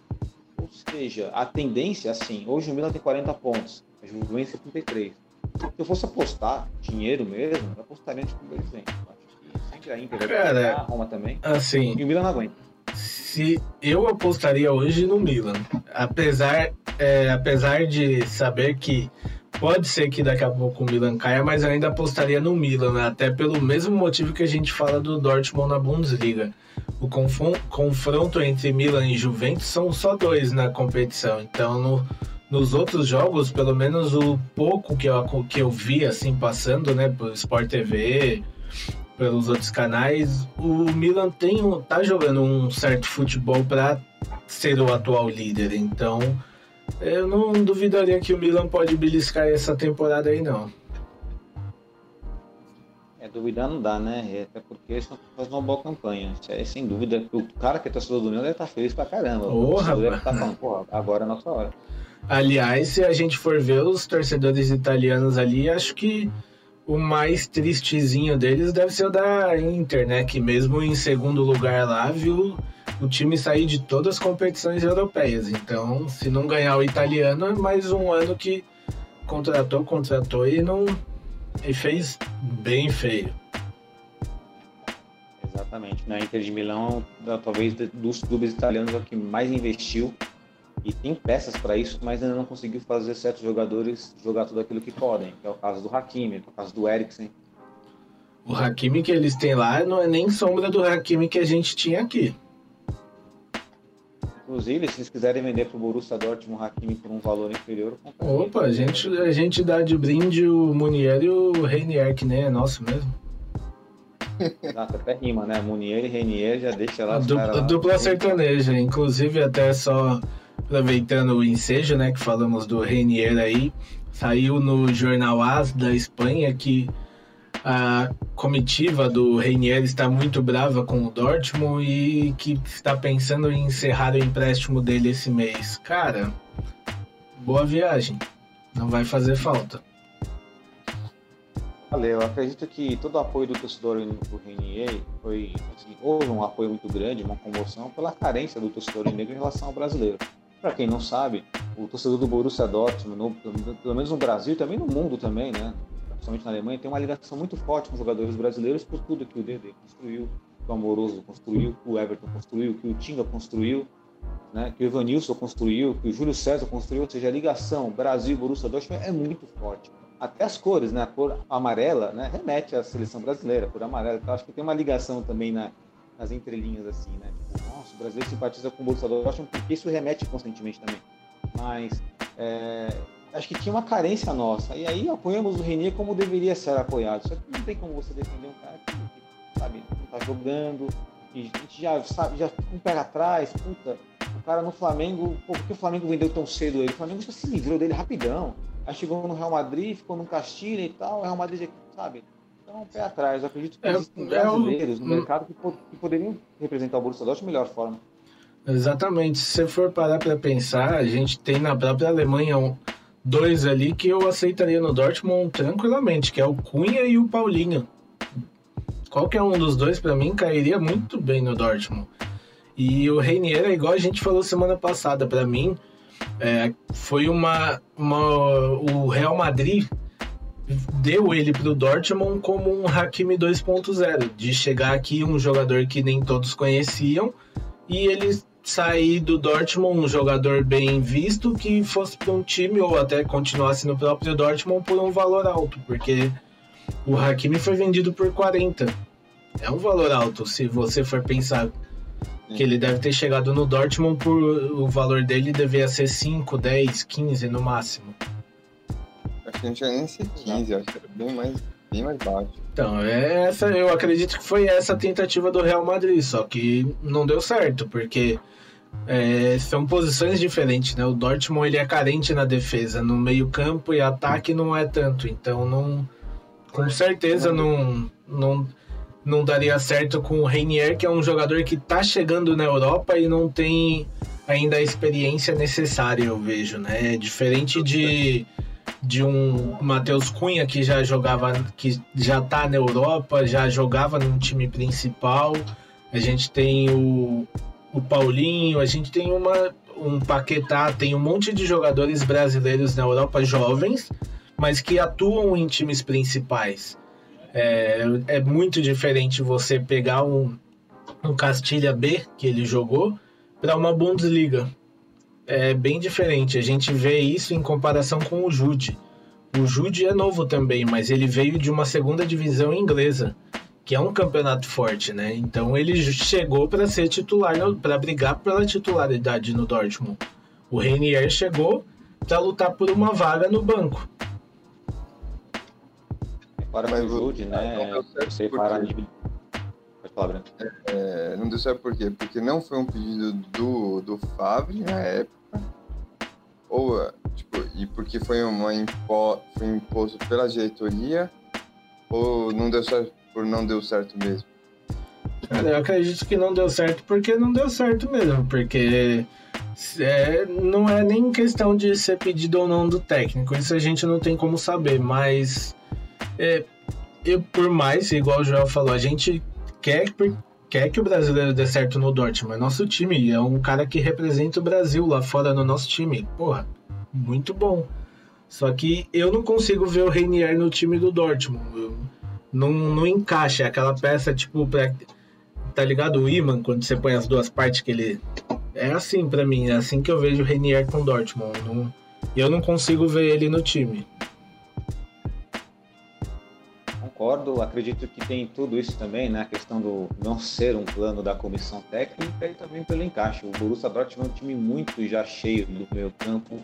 Ou seja, a tendência, assim, hoje o Milan tem 40 pontos, Juventus tem 33. Se eu fosse apostar dinheiro mesmo, eu apostaria tipo dois Juventus. Eu Acho que sempre a Inter vai Cara, a Roma também. Assim, E o Milan não aguenta. se eu apostaria hoje no Milan, apesar, é, apesar de saber que pode ser que daqui a pouco o Milan caia, mas eu ainda apostaria no Milan, né? até pelo mesmo motivo que a gente fala do Dortmund na Bundesliga. O confronto entre Milan e Juventus são só dois na competição, então no- nos outros jogos, pelo menos o pouco que eu, que eu vi assim passando, né, por Sport TV, pelos outros canais, o Milan tem um, tá jogando um certo futebol para ser o atual líder. Então, eu não duvidaria que o Milan pode beliscar essa temporada aí não. É, duvidar não dá, né? E Até porque eles estão fazendo uma boa campanha. É sem dúvida. O cara que é torcedor do Milan deve estar feliz pra caramba. Ô, o torcedor deve estar falando, porra, agora é a nossa hora. Aliás, se a gente for ver os torcedores italianos ali, acho que o mais tristezinho deles deve ser o da Inter, né? Que mesmo em segundo lugar lá, viu o time sair de todas as competições europeias. Então, se não ganhar o italiano, é mais um ano que contratou, contratou e não e fez bem feio. Exatamente. Na Inter de Milão, da- talvez dos clubes italianos é o que mais investiu e tem peças para isso, mas ainda não conseguiu fazer certos jogadores jogar tudo aquilo que podem. Que é o caso do Hakimi, é o caso do Eriksen. O Hakimi que eles têm lá não é nem sombra do Hakimi que a gente tinha aqui. Inclusive, se eles quiserem vender para o Borussia Dortmund o Hakimi por um valor inferior. Opa, a gente, a gente dá de brinde o Munier e o Reinier, que nem é nosso mesmo. Exato, até rima, né? Munier e Renier já deixa lá dupla, dupla sertaneja, inclusive até só aproveitando o ensejo, né, que falamos do Reinier aí, saiu no jornal AS da Espanha que a comitiva do Reinier está muito brava com o Dortmund e que está pensando em encerrar o empréstimo dele esse mês. Cara, boa viagem. Não vai fazer falta. Valeu, eu acredito que todo o apoio do torcedor do Renier foi, assim, houve um apoio muito grande, uma comoção pela carência do torcedor negro em relação ao brasileiro. Para quem não sabe, o torcedor do Borussia Dortmund, no, pelo- menos no Brasil também no mundo também, né? Principalmente na Alemanha, tem uma ligação muito forte com os jogadores brasileiros por tudo que o Dede construiu, que o Amoroso construiu, que o Everton construiu, que o Tinga construiu, né? Que o Evanilson construiu, que o Júlio César construiu, ou seja, a ligação Brasil-Borussia Dortmund é muito forte até as cores, né? A cor amarela, né? Remete à seleção brasileira, a cor amarela. Então, acho que tem uma ligação também na, nas entrelinhas, assim, né? Tipo, nossa, o brasileiro simpatiza com o Borussia Dortmund porque isso remete constantemente também. Mas é, acho que tinha uma carência nossa. E aí apoiamos o Renier como deveria ser apoiado. Só que não tem como você defender um cara que, que, sabe, não tá jogando, e a gente já sabe, já um pé atrás, puta, o cara no Flamengo, pô, por que o Flamengo vendeu tão cedo ele? O Flamengo já se livrou dele rapidão. Aí chegou no Real Madrid, ficou no Castilho e tal, o Real Madrid sabe? Então, um pé atrás. Eu acredito que É, existem é brasileiros um- no mercado que, que poderiam representar o Borussia Dortmund de melhor forma. Exatamente. Se você for parar para pensar, a gente tem na própria Alemanha dois ali que eu aceitaria no Dortmund tranquilamente, que é o Cunha e o Paulinho. Qualquer um dos dois, para mim, cairia muito bem no Dortmund. E o Reinier é igual a gente falou semana passada, para mim, É, foi uma, uma. O Real Madrid deu ele para o Dortmund como um Hakimi 2.0, de chegar aqui um jogador que nem todos conheciam e ele sair do Dortmund um jogador bem visto que fosse para um time ou até continuasse no próprio Dortmund por um valor alto, porque o Hakimi foi vendido por 40. É um valor alto se você for pensar que ele deve ter chegado no Dortmund por o valor dele devia ser 5, 10, 15 no máximo. Não tinha nem ser 15, acho que era bem mais, bem mais baixo. Então, é essa, eu acredito que foi essa a tentativa do Real Madrid, só que não deu certo, porque é, são posições diferentes, né? O Dortmund ele é carente na defesa, no meio campo e ataque não é tanto, então não, com certeza não, não, não daria certo com o Reinier, que é um jogador que tá chegando na Europa e não tem ainda a experiência necessária, eu vejo, né? É diferente de de um Matheus Cunha que já jogava, que já tá na Europa, já jogava no time principal. A gente tem o, o Paulinho, a gente tem uma, um Paquetá, tem um monte de jogadores brasileiros na Europa jovens, mas que atuam em times principais. É, é muito diferente você pegar um, um Castilha B, que ele jogou, para uma Bundesliga é bem diferente. A gente vê isso em comparação com o Jude. O Jude é novo também, mas ele veio de uma segunda divisão inglesa, que é um campeonato forte, né? Então ele chegou para ser titular, para brigar pela titularidade no Dortmund. O Reinier chegou para lutar por uma vaga no banco. Para o Jude, né? Você para falar, Breno. É, não deu certo por quê? Porque não foi um pedido do, do Favre na época ou tipo, e porque foi uma impo, foi imposto pela diretoria ou não deu certo por não deu certo mesmo? Eu acredito que não deu certo porque não deu certo mesmo, porque é, não é nem questão de ser pedido ou não do técnico, isso a gente não tem como saber, mas é, eu, por mais, igual o Joel falou, a gente quer quer que o brasileiro dê certo no Dortmund. É nosso time, é um cara que representa o Brasil lá fora no nosso time. Porra, muito bom. Só que eu não consigo ver o Reinier no time do Dortmund. Eu, não, não encaixa, é aquela peça tipo pra, tá ligado? O imã, quando você põe as duas partes que ele. É assim para mim, é assim que eu vejo o Reinier com o Dortmund. Eu não consigo ver ele no time. Concordo, acredito que tem tudo isso também, né? A questão do não ser um plano da comissão técnica e também pelo encaixe. O Borussia Dortmund é um time muito já cheio do meio campo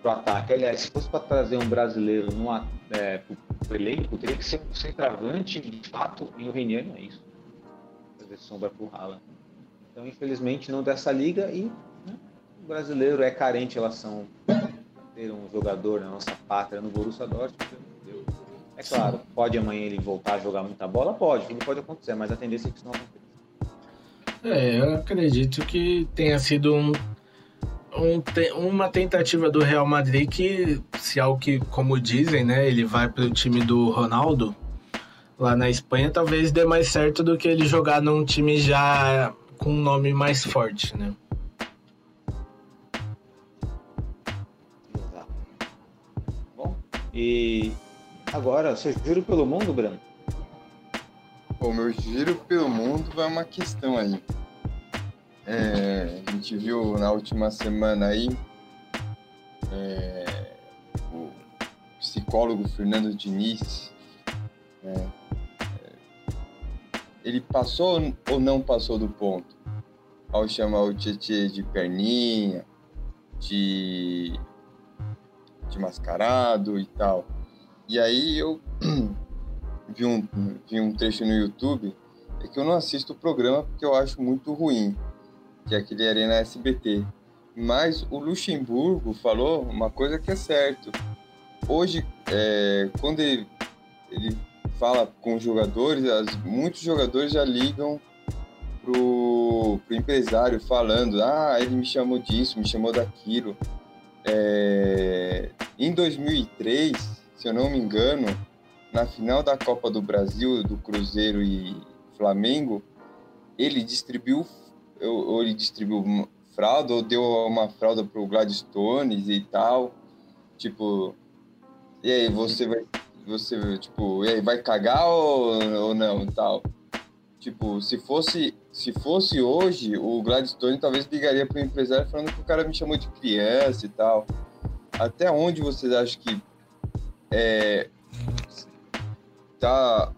pro ataque. Aliás, se fosse para trazer um brasileiro no, é, pro elenco, teria que ser um centroavante de fato, e o Renier não é isso. Fazer sombra pro Haaland. Então, infelizmente, não dessa liga e né, o brasileiro é carente em relação a ter um jogador na nossa pátria no Borussia Dortmund é claro, pode amanhã ele voltar a jogar muita bola? Pode, tudo pode acontecer, mas a tendência é que isso não aconteça. É, eu acredito que tenha sido um, um, uma tentativa do Real Madrid que, se é o que, como dizem, né, ele vai para o time do Ronaldo lá na Espanha, talvez dê mais certo do que ele jogar num time já com um nome mais forte, né? Exato. Bom, e Agora, seu giro pelo mundo, Breno? O meu giro pelo mundo vai uma questão aí. É, a gente viu na última semana aí é, o psicólogo Fernando Diniz. É, é, ele passou ou não passou do ponto ao chamar o Tietchan de perninha, de, de mascarado e tal. E aí eu vi um, vi um trecho no YouTube, é que eu não assisto o programa porque eu acho muito ruim, que é aquele Arena SBT. Mas o Luxemburgo falou uma coisa que é certo. Hoje, é, quando ele, ele fala com os jogadores, as, muitos jogadores já ligam pro, pro empresário falando, ah, ele me chamou disso, me chamou daquilo. É, em 2003, se eu não me engano, na final da Copa do Brasil, do Cruzeiro e Flamengo, ele distribuiu, ou ele distribuiu fralda ou deu uma fralda pro Gladstones e tal. Tipo, e aí, você vai. Você, tipo, e aí, vai cagar ou, ou não tal? Tipo, se fosse, se fosse hoje, o Gladstone talvez ligaria pro empresário falando que o cara me chamou de criança e tal. Até onde vocês acham que é, tá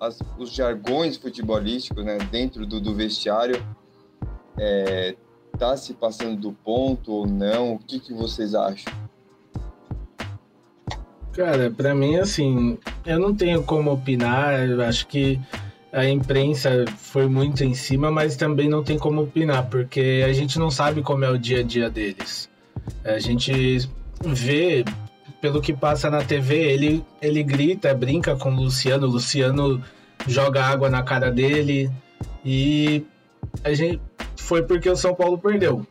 as, os jargões futebolísticos né, dentro do, do vestiário é, tá se passando do ponto ou não? O que, que vocês acham? Cara, para mim, assim, eu não tenho como opinar. Eu acho que a imprensa foi muito em cima, mas também não tem como opinar, porque a gente não sabe como é o dia a dia deles. A gente vê, pelo que passa na TV, ele, ele grita, brinca com o Luciano, o Luciano joga água na cara dele e a gente foi porque o São Paulo perdeu.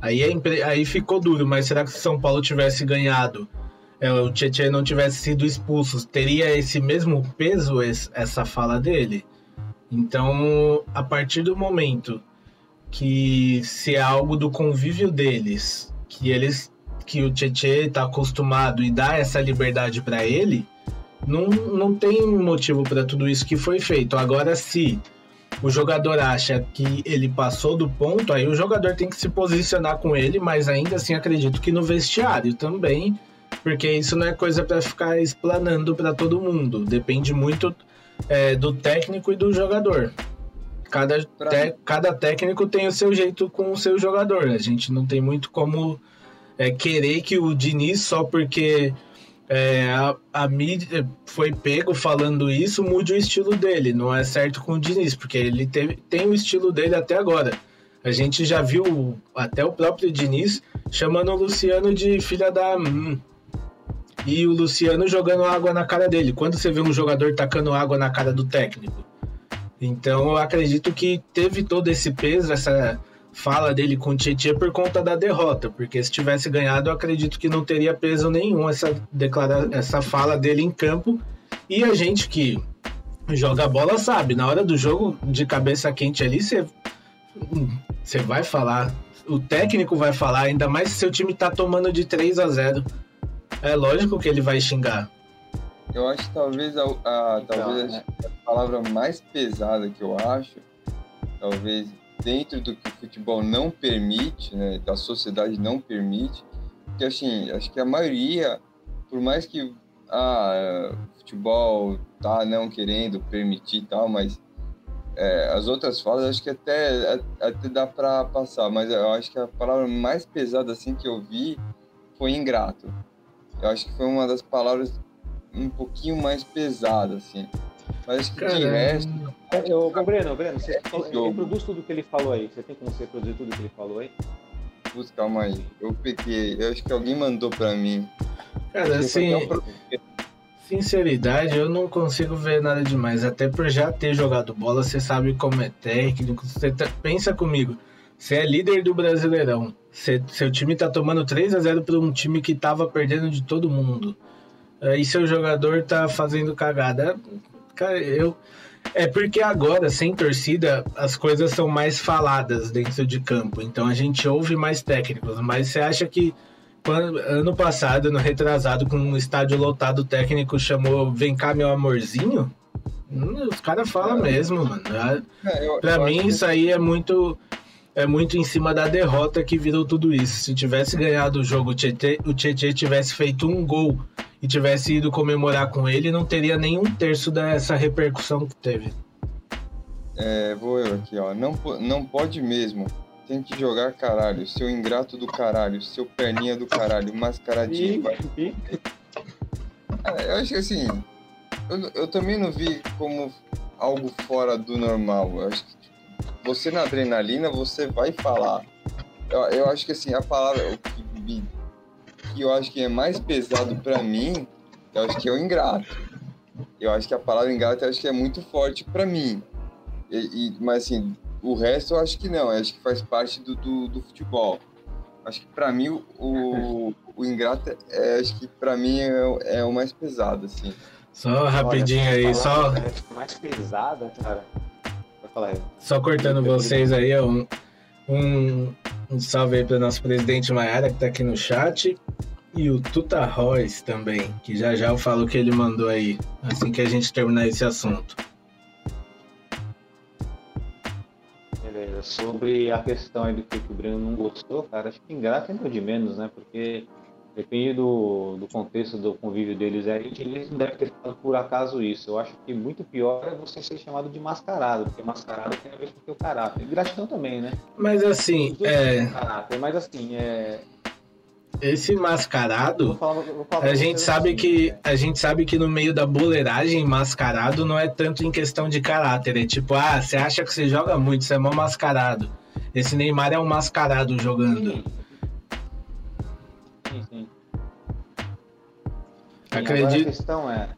Aí, aí ficou duro, mas será que se o São Paulo tivesse ganhado é, o Tietchan não tivesse sido expulso, teria esse mesmo peso essa fala dele? Então, a partir do momento que se é algo do convívio deles, que eles que o Tietchan está acostumado e dá essa liberdade para ele, não, não tem motivo para tudo isso que foi feito. Agora, se o jogador acha que ele passou do ponto, aí o jogador tem que se posicionar com ele, mas ainda assim acredito que no vestiário também porque isso não é coisa para ficar explanando para todo mundo. Depende muito é, do técnico e do jogador. Cada, te, cada técnico tem o seu jeito com o seu jogador. A gente não tem muito como é, querer que o Diniz, só porque é, a, a mídia foi pego falando isso, mude o estilo dele. Não é certo com o Diniz, porque ele teve, tem o estilo dele até agora. A gente já viu até o próprio Diniz chamando o Luciano de filha da. E o Luciano jogando água na cara dele. Quando você vê um jogador tacando água na cara do técnico? Então eu acredito que teve todo esse peso, essa fala dele com o Tietchan por conta da derrota, porque se tivesse ganhado, eu acredito que não teria peso nenhum essa, declara essa fala dele em campo. E a gente que joga bola sabe, na hora do jogo de cabeça quente ali, você, você vai falar, o técnico vai falar, ainda mais se seu time tá tomando de 3 a 0 é lógico que ele vai xingar. Eu acho que talvez a, a talvez então, né? a palavra mais pesada que eu acho, talvez dentro do que o futebol não permite, né, da sociedade não permite, que assim, acho que a maioria, por mais que ah, futebol tá não querendo permitir tal, mas é, as outras falas acho que até, até dá para passar, mas eu acho que a palavra mais pesada assim que eu vi foi ingrato. Eu acho que foi uma das palavras um pouquinho mais pesadas, assim. Mas acho que Caramba. de resto. Eu, Breno, Breno, você é reproduz tudo que ele falou aí. Você tem como você reproduzir tudo que ele falou aí? Putz, calma aí. Eu peguei. Eu acho que alguém mandou pra mim. Cara, assim. Sinceridade, eu não consigo ver nada demais. Até por já ter jogado bola, você sabe como é técnico. Você tá... pensa comigo. Você é líder do Brasileirão. Cê, seu time tá tomando 3 a 0 para um time que tava perdendo de todo mundo. Aí seu jogador tá fazendo cagada. Cara, eu. É porque agora, sem torcida, as coisas são mais faladas dentro de campo. Então a gente ouve mais técnicos. Mas você acha que ano passado, no retrasado, com um estádio lotado, o técnico chamou Vem cá, meu amorzinho? Hum, os caras falam mesmo, mano. É, pra mim, isso aí é muito é muito em cima da derrota que virou tudo isso. Se tivesse ganhado o jogo, o Tietchan tivesse feito um gol e tivesse ido comemorar com ele, não teria nem um terço dessa repercussão que teve. É, vou eu aqui, ó. Não, não pode mesmo. Tem que jogar caralho. Seu ingrato do caralho. Seu perninha do caralho. Mascaradinho. Vai... eu acho que assim. Eu, eu também não vi como algo fora do normal. Eu acho que você na adrenalina, você vai falar. Eu, eu acho que assim, a palavra que, que eu acho que é mais pesado para mim, eu acho que é o ingrato. Eu acho que a palavra ingrato eu acho que é muito forte para mim. E, e, mas assim, o resto eu acho que não, eu acho que faz parte do, do, do futebol. Acho que para mim o, o, o ingrato é, acho que para mim é, é, o mais pesado, assim. Só rapidinho Olha, aí, só. Mais pesada, cara. Só cortando vocês aí, um, um, Um salve aí para nosso presidente Maiara, que está aqui no chat. E o Tuta Royce também, que já já eu falo o que ele mandou aí, assim que a gente terminar esse assunto. Beleza. Sobre a questão aí do que o Breno não gostou, cara, acho que ingrato é de menos, né? Porque depende do, do contexto do convívio deles aí, eles não devem ter falado por acaso isso. Eu acho que muito pior é você ser chamado de mascarado, porque mascarado tem a ver com o teu caráter. E gratidão também, né? Mas assim, é, caráter, mas assim, é. Esse mascarado, falar, a gente sabe assim, que é, a gente sabe que no meio da boleiragem mascarado não é tanto em questão de caráter, é tipo, ah, você acha que você joga muito, você é mó mascarado. Esse Neymar é um mascarado jogando. Sim, sim. sim. Sim, Acredito- Agora a questão é,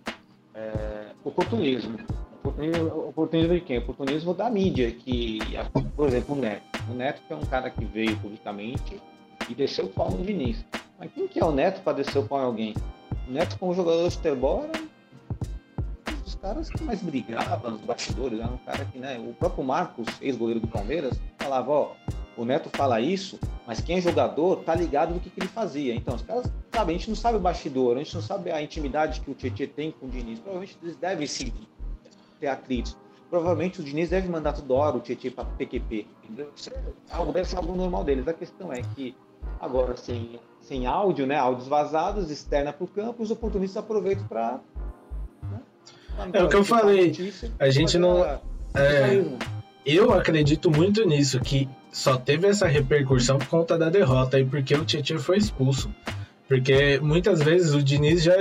é oportunismo. Oportunismo. Oportunismo de quem? Oportunismo da mídia, que, por exemplo, o Neto. O Neto que é um cara que veio publicamente e desceu o pau no Diniz. Mas quem que é o Neto para descer o pau em alguém? O Neto como jogador de futebol era um dos caras que mais brigava nos bastidores. Era um cara que, né? O próprio Marcos, ex-goleiro do Palmeiras, falava, ó, o Neto fala isso, mas quem é jogador tá ligado do que, que ele fazia. Então, os caras sabem, a gente não sabe o bastidor, a gente não sabe a intimidade que o Tietchan tem com o Diniz. Provavelmente eles devem se ter atritos. Provavelmente o Diniz deve mandar toda hora o Tietchan para PQP. Entendeu? É deve ser algo normal deles. A questão é que agora, sem, sem áudio, né? Áudios vazados, externa para o campo, os oportunistas aproveitam para. Né, É o que eu falei, notícia, a gente não- É, eu acredito muito nisso, que só teve essa repercussão por conta da derrota e porque o Tietchan foi expulso. Porque muitas vezes o Diniz já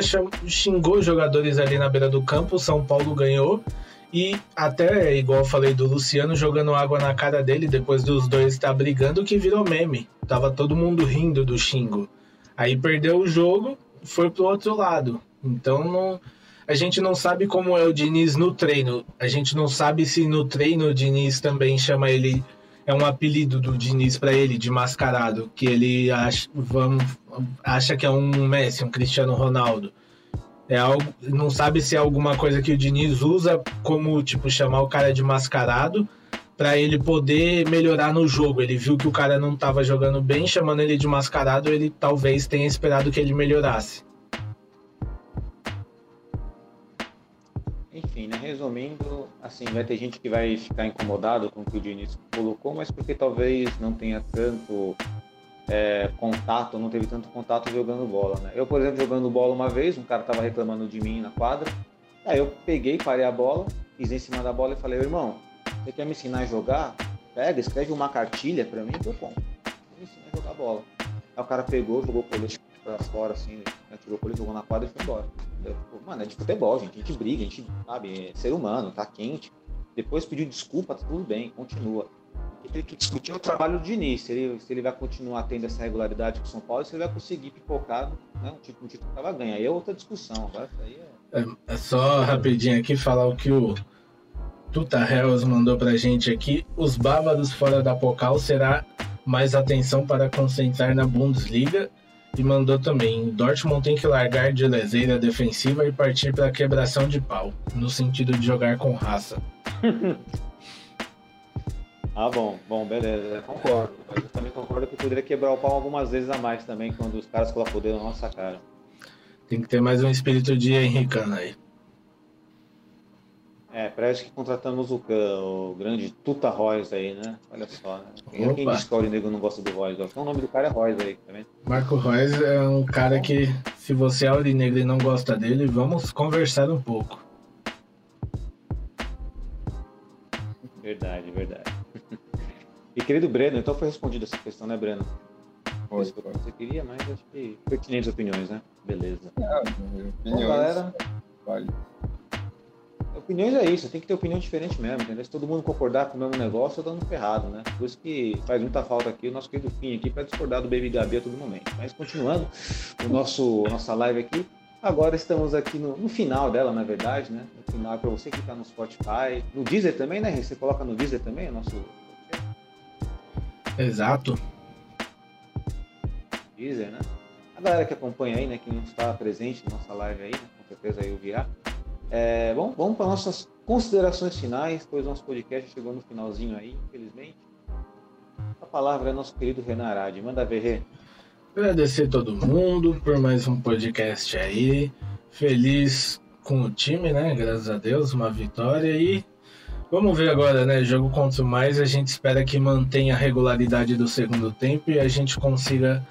xingou os jogadores ali na beira do campo, o São Paulo ganhou. E até, igual eu falei do Luciano jogando água na cara dele depois dos dois estar brigando, que virou meme. Tava todo mundo rindo do xingo. Aí perdeu o jogo, foi pro outro lado. Então não, a gente não sabe como é o Diniz no treino. A gente não sabe se no treino o Diniz também chama ele. É um apelido do Diniz para ele, de mascarado, que ele acha, vamos, acha que é um Messi, um Cristiano Ronaldo. É algo, não sabe se é alguma coisa que o Diniz usa como tipo chamar o cara de mascarado para ele poder melhorar no jogo. Ele viu que o cara não estava jogando bem, chamando ele de mascarado, ele talvez tenha esperado que ele melhorasse. Enfim, né, resumindo, assim, vai ter gente que vai ficar incomodado com o que o Diniz colocou, mas porque talvez não tenha tanto é, contato, não teve tanto contato jogando bola, né? Eu, por exemplo, jogando bola uma vez, um cara tava reclamando de mim na quadra, aí eu peguei, parei a bola, fiz em cima da bola e falei, irmão, você quer me ensinar a jogar? Pega, escreve uma cartilha pra mim que eu compro. Me ensina a jogar bola. Aí o cara pegou, jogou o colete pra fora, assim, né, tirou o colete, jogou na quadra e foi embora. Eu, pô, Mano, é de futebol, gente. A gente briga, a gente, sabe, é ser humano, tá quente. Depois pediu desculpa, tá tudo bem, continua. O que tem que discutir é o trabalho do Diniz, se ele, se ele vai continuar tendo essa regularidade com o São Paulo, se ele vai conseguir pipocar né, um título, um título que tava ganho. Aí é outra discussão. Agora isso aí é. É só rapidinho aqui falar o que o Tuta Hells mandou pra gente aqui. Os bávaros fora da Pocal será mais atenção para concentrar na Bundesliga. E mandou também, Dortmund tem que largar de leseira defensiva e partir para quebração de pau, no sentido de jogar com raça. Ah, bom, bom, beleza, eu concordo. Mas eu também concordo que poderia quebrar o pau algumas vezes a mais também, quando os caras colocam o dedo na nossa cara. Tem que ter mais um espírito de Henricano aí. É, parece que contratamos o, o grande Tuta Royce aí, né? Olha só, né? Quem, diz que o Aurinegro não gosta do Royce? Então o nome do cara é Royce aí, tá vendo? Marco Reus é um cara que, se você é aurinegro e não gosta dele, vamos conversar um pouco. Verdade, verdade. E querido Breno, então foi respondida essa questão, né, Breno? Foi, Isso que você queria, mas acho que pertinentes opiniões, né? Beleza. Ah, Bom, opiniões. galera, Vale. opiniões é isso, tem que ter opinião diferente mesmo, entendeu? Se todo mundo concordar com o mesmo negócio, eu dando ferrado, né? Por isso que faz muita falta aqui o nosso querido Fim aqui para discordar do Baby Gabi a todo momento. Mas continuando o nosso nossa live aqui, agora estamos aqui no, no final dela, na verdade, né? No final é para você que está no Spotify, no Deezer também, né? Você coloca no Deezer também o nosso Exato. Deezer, né? A galera que acompanha aí, né, que não está presente na nossa live aí, né, com certeza aí ouvirá. É, bom, vamos para nossas considerações finais, pois nosso podcast chegou no finalzinho aí, infelizmente. A palavra é nosso querido Renan Arade. Manda ver, Rê. Agradecer todo mundo por mais um podcast aí. Feliz com o time, né? Graças a Deus, uma vitória. E vamos ver agora, né? Jogo contra o mais. A gente espera que mantenha a regularidade do segundo tempo e a gente consiga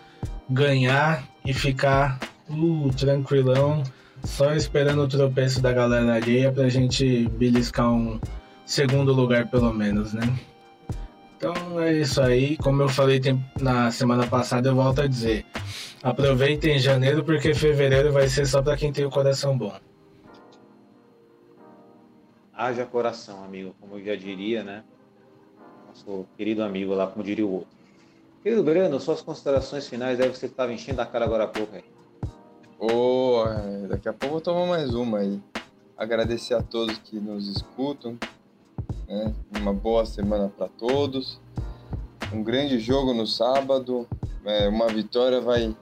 ganhar e ficar uh, tranquilão, só esperando o tropeço da galera alheia pra gente beliscar um segundo lugar pelo menos, né? Então é isso aí. Como eu falei na semana passada, eu volto a dizer: aproveitem janeiro, porque fevereiro vai ser só para quem tem o coração bom. Haja coração, amigo, como eu já diria, né? Nosso querido amigo lá, como diria o outro. Querido Breno, suas considerações finais, deve você estava enchendo a cara agora há pouco aí. Oh, daqui a pouco eu vou tomar mais uma aí. Agradecer a todos que nos escutam, né? Uma boa semana para todos. Um grande jogo no sábado. É, uma vitória vai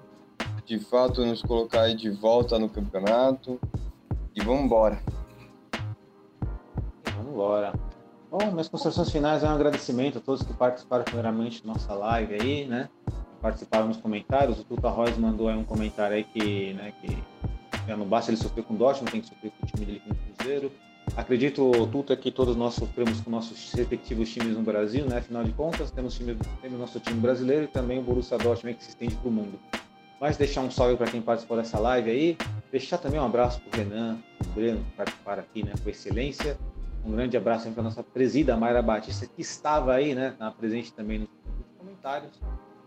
de fato nos colocar aí de volta no campeonato. E vamos embora. Embora. Bom, minhas considerações finais é um agradecimento a todos que participaram primeiramente da nossa live aí, né? Participaram nos comentários. O Tuta Royce mandou aí um comentário aí que, né, que já não basta ele sofrer com o Dortmund, tem que sofrer com o time dele com o Cruzeiro. Acredito, Tuta, que todos nós sofremos com nossos respectivos times no Brasil, né? Afinal de contas, temos, time, temos nosso time brasileiro e também o Borussia Dortmund que se estende para o mundo. Mas deixar um salve para quem participou dessa live aí, deixar também um abraço para o Renan, o Breno, que participaram aqui né, com excelência. Um grande abraço para a nossa presida, Mayra Batista, que estava aí, né? Na presente também nos comentários.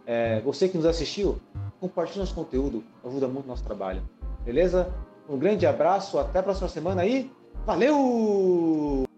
É, você que nos assistiu, compartilhe nosso conteúdo, ajuda muito o nosso trabalho. Beleza? Um grande abraço, até a próxima semana aí. Valeu!